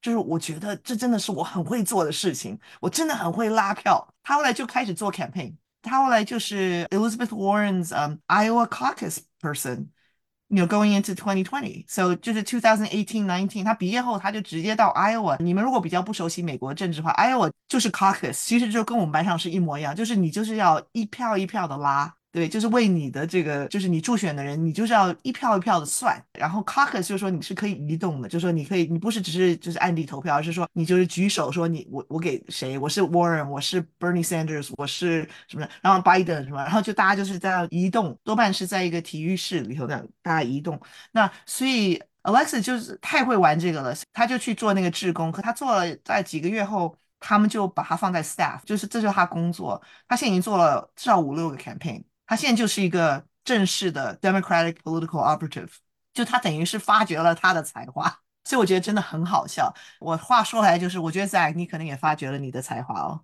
就是我觉得这真的是我很会做的事情，我真的很会拉票。他后来就开始做 campaign。他后来就是 Elizabeth Warren's Iowa caucus person，you know going into 2020，so 就是2018 19，他毕业后他就直接到 Iowa。你们如果比较不熟悉美国政治的话，Iowa 就是 caucus，其实就跟我们班上是一模一样，就是你就是要一票一票的拉。对，就是为你的这个，就是你助选的人，你就是要一票一票的算。然后 caucus 就是说你是可以移动的，就是说你可以，你不是只是就是暗地投票，而是说你就是举手说你我我给谁，我是 Warren，我是 Bernie Sanders，我是什么，然后 Biden 什么，然后就大家就是在移动，多半是在一个体育室里头的大家移动。那所以 Alexa 就是太会玩这个了，他就去做那个志工，可他做了在几个月后，他们就把他放在 staff，就是这就是他工作。他现在已经做了至少五六个 campaign。他现在就是一个正式的 Democratic political operative，就他等于是发掘了他的才华，所以我觉得真的很好笑。我话说回来就是，我觉得 Zack 你可能也发掘了你的才华哦。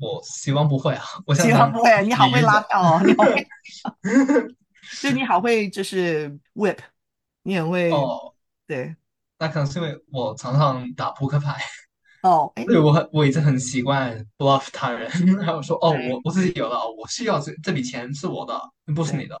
我希望不会啊，我希望不会。你好会拉票哦，你好会，就你好会就是 whip，你很会哦，对。那可能是因为我常常打扑克牌，哦，哎，对我很我已经很习惯 bluff 他人，然后说哦，我我自己有了，哦我需要这这笔钱是我的，不是你的，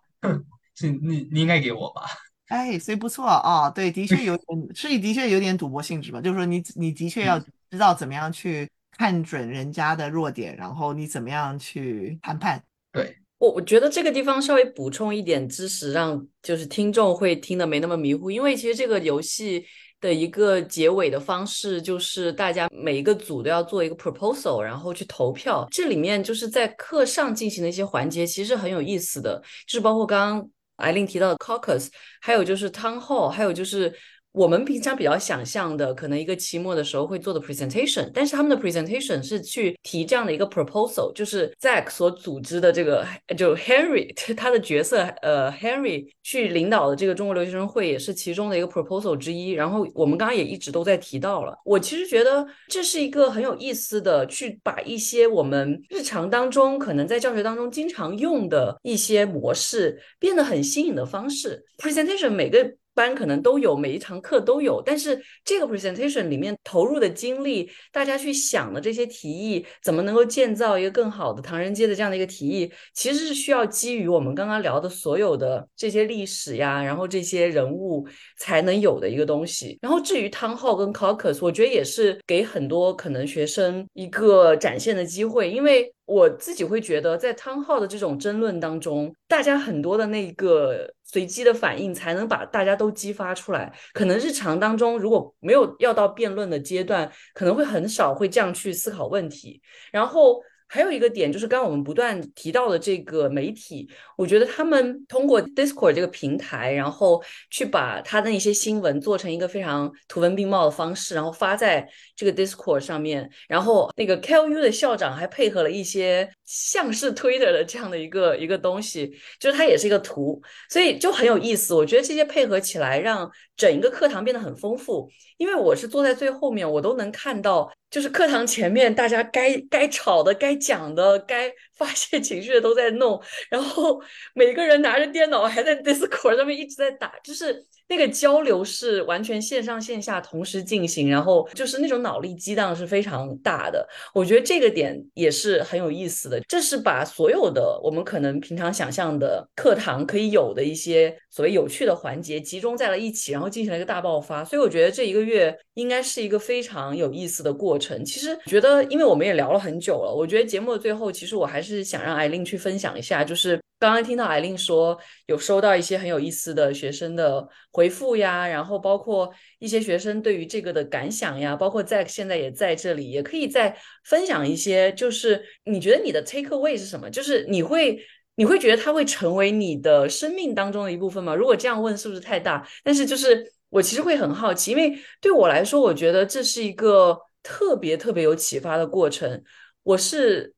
是你你应该给我吧？哎，所以不错啊，对，的确有点，是的确有点赌博性质吧，就是说你你的确要嗯，知道怎么样去看准人家的弱点，然后你怎么样去谈判。对，我我觉得这个地方稍微补充一点知识，让就是听众会听得没那么迷糊。因为其实这个游戏的一个结尾的方式，就是大家每一个组都要做一个 proposal，然后去投票。这里面就是在课上进行的一些环节，其实很有意思的，就是包括刚刚艾琳提到的 caucus，还有就是 town hall，还有就是。我们平常比较想象的，可能一个期末的时候会做的 presentation，但是他们的 presentation 是去提这样的一个 proposal，就是 Zack 所组织的这个，就 Henry 他的角色，呃，Henry 去领导的这个中国留学生会也是其中的一个 proposal 之一。然后我们刚刚也一直都在提到了，我其实觉得这是一个很有意思的，去把一些我们日常当中可能在教学当中经常用的一些模式变得很新颖的方式。presentation 每个班可能都有，每一堂课都有，但是这个 presentation 里面投入的精力，大家去想的这些提议，怎么能够建造一个更好的唐人街的这样的一个提议，其实是需要基于我们刚刚聊的所有的这些历史呀，然后这些人物才能有的一个东西。然后至于汤浩跟 caucus，我觉得也是给很多可能学生一个展现的机会，因为。我自己会觉得，在汤浩的这种争论当中，大家很多的那个随机的反应，才能把大家都激发出来。可能日常当中如果没有要到辩论的阶段，可能会很少会这样去思考问题。然后还有一个点就是，刚刚我们不断提到的这个媒体，我觉得他们通过 Discord 这个平台，然后去把他的一些新闻做成一个非常图文并茂的方式，然后发在这个 Discord 上面。然后那个 KLU 的校长还配合了一些像是 Twitter 的这样的一个一个东西，就是它也是一个图，所以就很有意思。我觉得这些配合起来，让整一个课堂变得很丰富。因为我是坐在最后面，我都能看到，就是课堂前面大家该该吵的、该讲的、该 发泄情绪的都在弄，然后每个人拿着电脑还在 Discord 上面一直在打，就是那个交流是完全线上线下同时进行，然后就是那种脑力激荡是非常大的。我觉得这个点也是很有意思的，这是把所有的我们可能平常想象的课堂可以有的一些所谓有趣的环节集中在了一起，然后进行了一个大爆发。所以我觉得这一个月应该是一个非常有意思的过程。其实觉得，因为我们也聊了很久了，我觉得节目的最后，其实我还是想让艾琳去分享一下，就是刚刚听到艾琳说有收到一些很有意思的学生的回复呀，然后包括一些学生对于这个的感想呀，包括在现在也在这里，也可以再分享一些，就是你觉得你的 take away 是什么？就是你会。你会觉得它会成为你的生命当中的一部分吗？如果这样问，是不是太大？但是就是我其实会很好奇，因为对我来说，我觉得这是一个特别特别有启发的过程。我是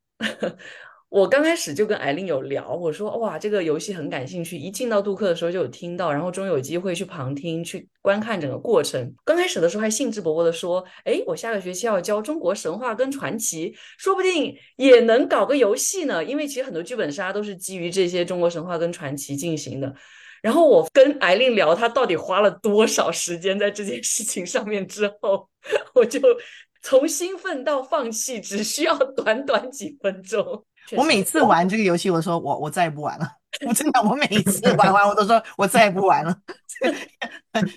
我刚开始就跟艾琳有聊，我说哇，这个游戏很感兴趣。一进到杜克的时候就有听到，然后终于有机会去旁听、去观看整个过程。刚开始的时候还兴致勃勃的说，哎，我下个学期要教中国神话跟传奇，说不定也能搞个游戏呢。因为其实很多剧本杀都是基于这些中国神话跟传奇进行的。然后我跟艾琳聊，她到底花了多少时间在这件事情上面之后，我就从兴奋到放弃，只需要短短几分钟。我每次玩这个游戏，我说我我再也不玩了。我真的，我每一次 玩完，我都说我再也不玩了，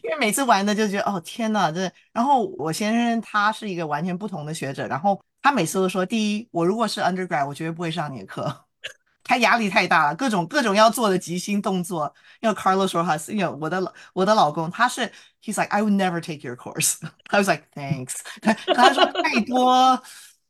因为每次玩的就觉得哦天呐，这。然后我先生他是一个完全不同的学者，然后他每次都说，第一，我如果是 undergrad，我绝对不会上你的课，他压力太大了，各种各种要做的即兴动作。因为 Carlos 说哈，因为我的我的老公他是，he's like I would never take your course。I was like thanks 他。他说太多。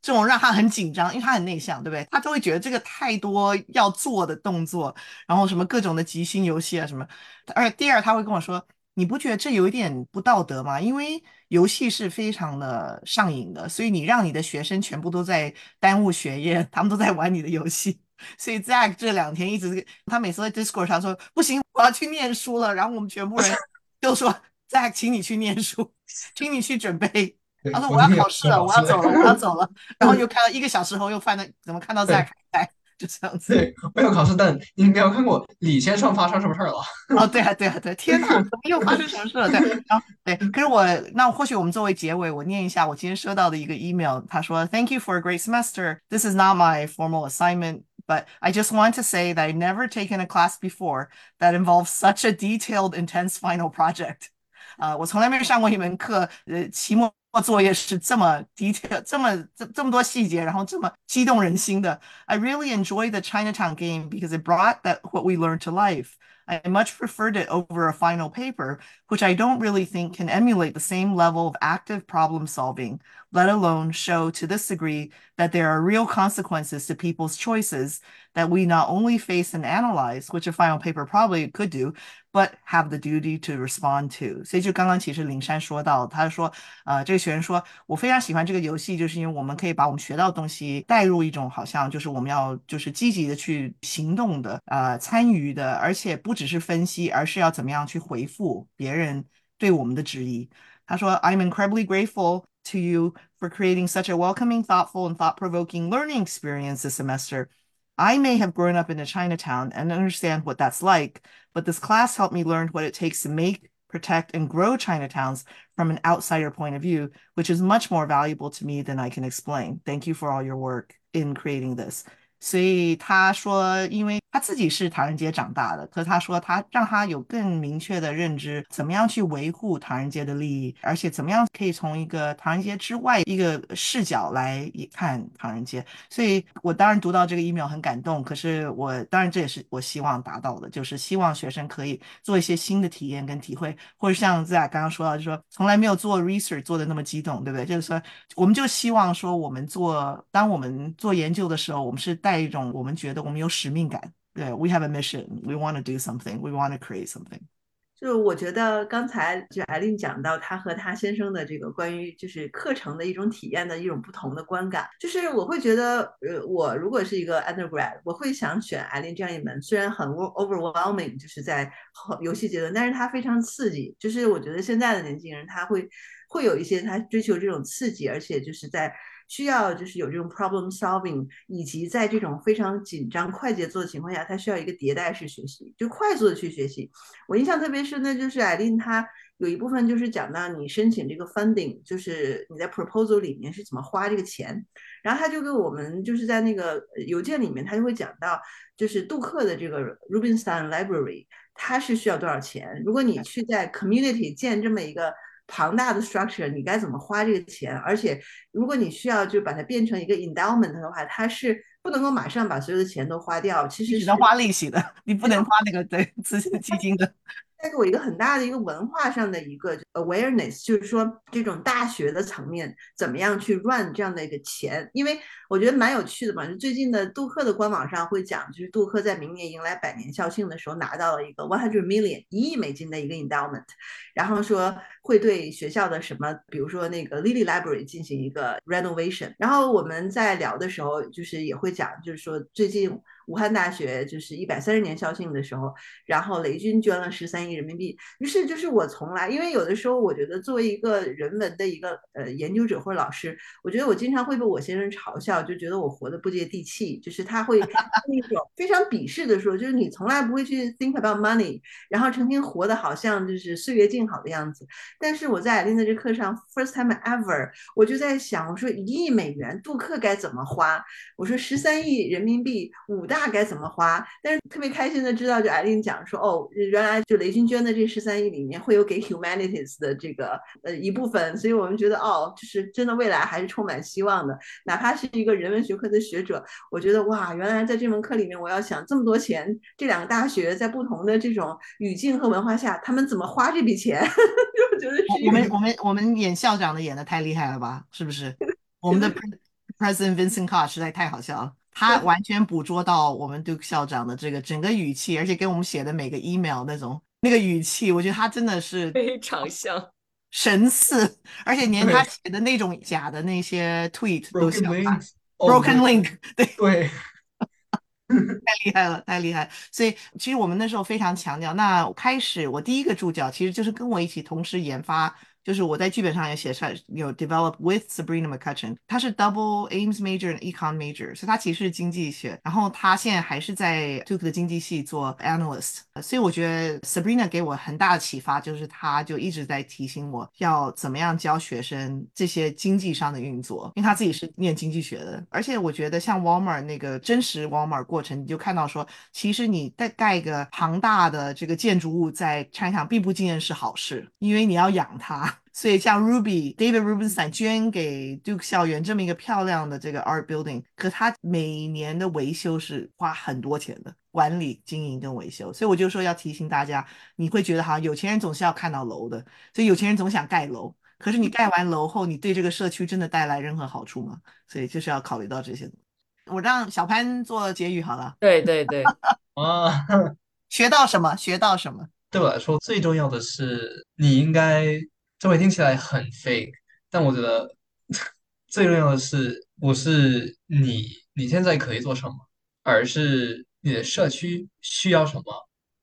这种让他很紧张，因为他很内向，对不对？他就会觉得这个太多要做的动作，然后什么各种的即兴游戏啊什么。而第二，他会跟我说：“你不觉得这有一点不道德吗？因为游戏是非常的上瘾的，所以你让你的学生全部都在耽误学业，他们都在玩你的游戏。所以 Zack 这两天一直，他每次在 Discord 上说：不行，我要去念书了。然后我们全部人就说：Zack，请你去念书，请你去准备。”他说：“我要考试了，我要走了，我要走了。”然后又看到一个小时后又翻到，怎么看到在开？就这样子。对，没有考试，但你应该看过李先生发生什么事儿了？哦，对啊，对啊，对，天哪，怎么又发生什么事了？对，然后对，可是我那或许我们作为结尾，我念一下我今天收到的一个 email，他说，Thank you for a great semester. This is not my formal assignment. But I just want to say that I've never taken a class before that involves such a detailed, intense final project. 啊，我从来没有上过一门课，呃，期末 作业是这么 detail，这么这这么多细节，然后这么激动人心的。I really enjoyed the Chinatown game because it brought that what we learned to life. I much preferred it over a final paper, which I don't really think can emulate the same level of active problem solving, let alone show to this degree that there are real consequences to people's choices that we not only face and analyze, which a final paper probably could do, but have the duty to respond to。所以就刚刚其实林珊说到，他说，呃，这个学员说我非常喜欢这个游戏，就是因为我们可以把我们学到的东西带入一种好像就是我们要就是积极的去行动的，呃，参与的，而且不 只是分析，而是要怎么样去回复别人对我们的质疑。他说，I'm incredibly grateful to you for creating such a welcoming, thoughtful, and thought-provoking learning experience this semester. I may have grown up in a Chinatown and understand what that's like, but this class helped me learn what it takes to make, protect, and grow Chinatowns from an outsider point of view, which is much more valuable to me than I can explain. Thank you for all your work in creating this. 所以他说，因为他自己是唐人街长大的，可是他说他让他有更明确的认知，怎么样去维护唐人街的利益，而且怎么样可以从一个唐人街之外一个视角来看唐人街。所以我当然读到这个 email 很感动，可是我当然这也是我希望达到的，就是希望学生可以做一些新的体验跟体会，或者像在刚刚说到，就是说从来没有做 research 做的那么激动，对不对？就是说，我们就希望说，我们做当我们做研究的时候，我们是带一种我们觉得我们有使命感。对，we have a mission. We want to do something. We want to create something. 就我觉得刚才就艾琳讲到她和她先生的这个关于就是课程的一种体验的一种不同的观感，就是我会觉得，呃，我如果是一个 undergrad，我会想选艾琳这样一门，虽然很 overwhelming，就是在游戏阶段，但是它非常刺激。就是我觉得现在的年轻人他会会有一些他追求这种刺激，而且就是在。需要就是有这种 problem solving，以及在这种非常紧张、快节奏的情况下，它需要一个迭代式学习，就快速的去学习。我印象特别深的就是艾琳，她有一部分就是讲到你申请这个 funding，就是你在 proposal 里面是怎么花这个钱。然后他就给我们就是在那个邮件里面，他就会讲到，就是杜克的这个 Rubinstein Library，它是需要多少钱？如果你去在 community 建这么一个。庞大的 structure，你该怎么花这个钱？而且，如果你需要就把它变成一个 endowment 的话，它是不能够马上把所有的钱都花掉，其实只能花利息的，你不能花那个对资金基金的。带给我一个很大的一个文化上的一个 awareness，就是说这种大学的层面怎么样去 run 这样的一个钱，因为我觉得蛮有趣的嘛。就最近的杜克的官网上会讲，就是杜克在明年迎来百年校庆的时候拿到了一个 one hundred million 一亿美金的一个 endowment，然后说会对学校的什么，比如说那个 Lily Library 进行一个 renovation。然后我们在聊的时候，就是也会讲，就是说最近。武汉大学就是一百三十年校庆的时候，然后雷军捐了十三亿人民币。于是就是我从来，因为有的时候我觉得作为一个人文的一个呃研究者或者老师，我觉得我经常会被我先生嘲笑，就觉得我活得不接地气。就是他会那种 非常鄙视的说，就是你从来不会去 think about money，然后成天活得好像就是岁月静好的样子。但是我在艾琳的这课上，first time ever，我就在想，我说一亿美元杜克该怎么花？我说十三亿人民币五。大该怎么花？但是特别开心的知道，就艾琳讲说，哦，原来就雷军捐的这十三亿里面会有给 humanities 的这个呃一部分，所以我们觉得哦，就是真的未来还是充满希望的。哪怕是一个人文学科的学者，我觉得哇，原来在这门课里面，我要想这么多钱，这两个大学在不同的这种语境和文化下，他们怎么花这笔钱？我觉得是我们我们我们演校长的演的太厉害了吧？是不是？我们的 President Vincent Carr 实在太好笑了。他完全捕捉到我们 Duke 校长的这个整个语气，而且给我们写的每个 email 那种那个语气，我觉得他真的是非常像。神似，而且连他写的那种假的那些 tweet 都像 broken link，对。对，太厉害了，太厉害。所以其实我们那时候非常强调，那开始我第一个助教其实就是跟我一起同时研发。就是我在剧本上也写上有 develop with Sabrina McCutcheon，她是 double aims major and econ major，所以她其实是经济学，然后她现在还是在 Duke 的经济系做 analyst，所以我觉得 Sabrina 给我很大的启发，就是她就一直在提醒我要怎么样教学生这些经济上的运作，因为她自己是念经济学的，而且我觉得像 Walmart 那个真实 Walmart 过程，你就看到说，其实你在盖个庞大的这个建筑物在 China 并不尽然是好事，因为你要养它。所以像 Ruby David Rubenstein 捐给 Duke 校园这么一个漂亮的这个 art building，可他每年的维修是花很多钱的，管理、经营跟维修。所以我就说要提醒大家，你会觉得好像有钱人总是要看到楼的，所以有钱人总想盖楼。可是你盖完楼后，你对这个社区真的带来任何好处吗？所以就是要考虑到这些。我让小潘做结语好了。对对对。啊，学到什么？学到什么？对我来说，最重要的是你应该。这会听起来很 fake，但我觉得 最重要的是，不是你你现在可以做什么，而是你的社区需要什么。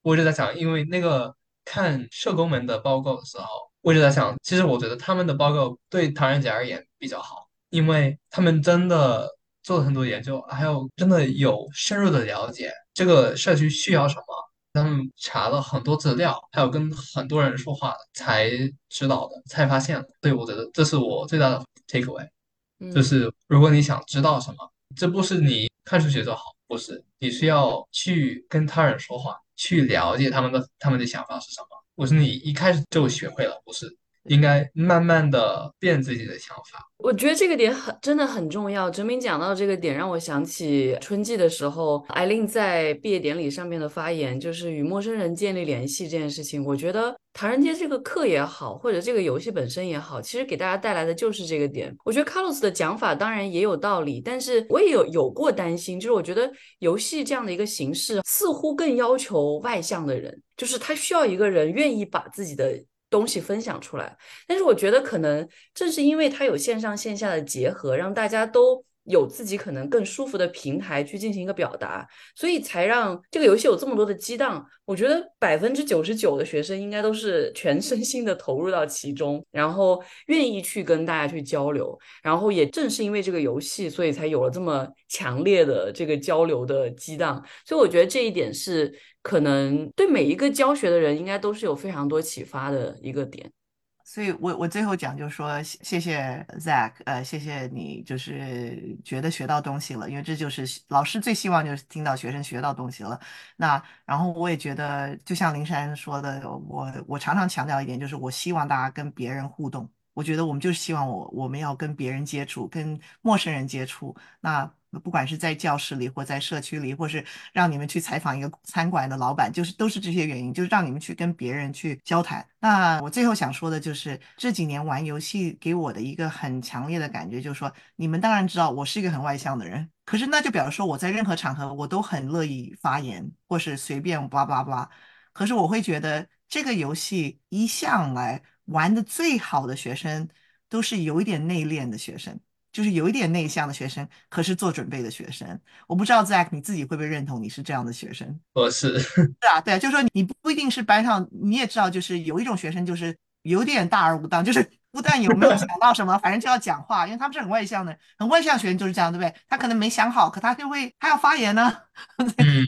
我一直在想，因为那个看社工们的报告的时候，我一直在想，其实我觉得他们的报告对唐人街而言比较好，因为他们真的做了很多研究，还有真的有深入的了解这个社区需要什么。他们查了很多资料，还有跟很多人说话，才知道的，才发现的。所以我觉得这是我最大的 take away，就是如果你想知道什么，这不是你看书学就好，不是，你是要去跟他人说话，去了解他们的他们的想法是什么。不是你一开始就学会了，不是。应该慢慢的变自己的想法，我觉得这个点很真的很重要。哲明讲到这个点，让我想起春季的时候，艾琳在毕业典礼上面的发言，就是与陌生人建立联系这件事情。我觉得唐人街这个课也好，或者这个游戏本身也好，其实给大家带来的就是这个点。我觉得 Carlos 的讲法当然也有道理，但是我也有有过担心，就是我觉得游戏这样的一个形式，似乎更要求外向的人，就是他需要一个人愿意把自己的。东西分享出来，但是我觉得可能正是因为它有线上线下的结合，让大家都。有自己可能更舒服的平台去进行一个表达，所以才让这个游戏有这么多的激荡。我觉得百分之九十九的学生应该都是全身心的投入到其中，然后愿意去跟大家去交流。然后也正是因为这个游戏，所以才有了这么强烈的这个交流的激荡。所以我觉得这一点是可能对每一个教学的人应该都是有非常多启发的一个点。所以，我我最后讲就是说，谢谢 Zack，呃，谢谢你，就是觉得学到东西了，因为这就是老师最希望就是听到学生学到东西了。那然后我也觉得，就像林珊说的，我我常常强调一点，就是我希望大家跟别人互动。我觉得我们就是希望我我们要跟别人接触，跟陌生人接触。那不管是在教室里，或在社区里，或是让你们去采访一个餐馆的老板，就是都是这些原因，就是让你们去跟别人去交谈。那我最后想说的就是这几年玩游戏给我的一个很强烈的感觉，就是说你们当然知道我是一个很外向的人，可是那就表示说我在任何场合我都很乐意发言，或是随便叭叭叭。可是我会觉得这个游戏一向来玩的最好的学生都是有一点内敛的学生。就是有一点内向的学生，可是做准备的学生。我不知道 Zack 你自己会不会认同你是这样的学生？我是。是啊，对啊，就是说你不一定是班上，你也知道，就是有一种学生就是有点大而无当，就是不但有没有想到什么，反正就要讲话，因为他们是很外向的，很外向学生就是这样，对不对？他可能没想好，可他就会他要发言呢。嗯。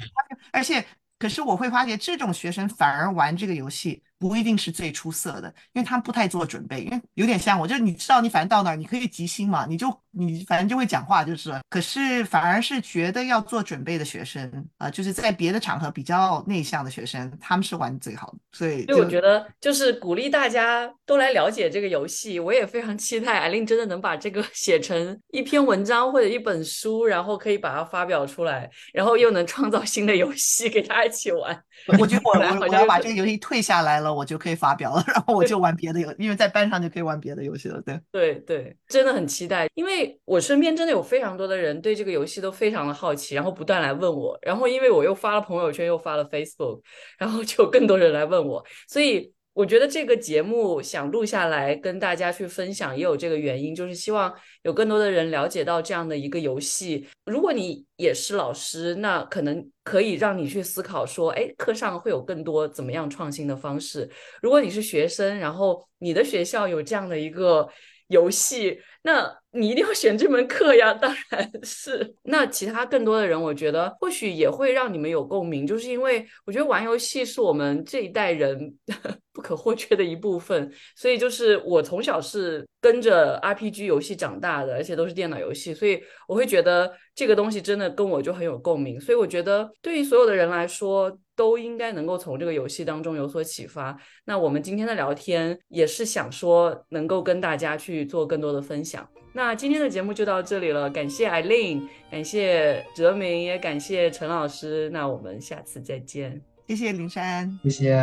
而且，可是我会发觉这种学生反而玩这个游戏。不一定是最出色的，因为他们不太做准备，因为有点像我，就是你知道，你反正到那儿你可以即兴嘛，你就你反正就会讲话，就是。可是反而是觉得要做准备的学生啊，就是在别的场合比较内向的学生，他们是玩最好的。所以，所以我觉得就是鼓励大家都来了解这个游戏。我也非常期待艾琳真的能把这个 写成一篇文章或者一本书，然后可以把它发表出来，然后又能创造新的游戏给大家一起玩。我觉得我我我要把这个游戏退下来了。我就可以发表了，然后我就玩别的游，因为在班上就可以玩别的游戏了。对对对，真的很期待，因为我身边真的有非常多的人对这个游戏都非常的好奇，然后不断来问我，然后因为我又发了朋友圈，又发了 Facebook，然后就更多人来问我，所以我觉得这个节目想录下来跟大家去分享，也有这个原因，就是希望有更多的人了解到这样的一个游戏。如果你也是老师，那可能可以让你去思考说，哎，课上会有更多怎么样创新的方式。如果你是学生，然后你的学校有这样的一个游戏，那你一定要选这门课呀。当然是，那其他更多的人，我觉得或许也会让你们有共鸣，就是因为我觉得玩游戏是我们这一代人。不可或缺的一部分，所以就是我从小是跟着 RPG 游戏长大的，而且都是电脑游戏，所以我会觉得这个东西真的跟我就很有共鸣。所以我觉得对于所有的人来说，都应该能够从这个游戏当中有所启发。那我们今天的聊天也是想说，能够跟大家去做更多的分享。那今天的节目就到这里了，感谢艾琳，感谢哲明，也感谢陈老师。那我们下次再见。谢谢林珊，谢谢。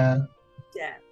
谢谢。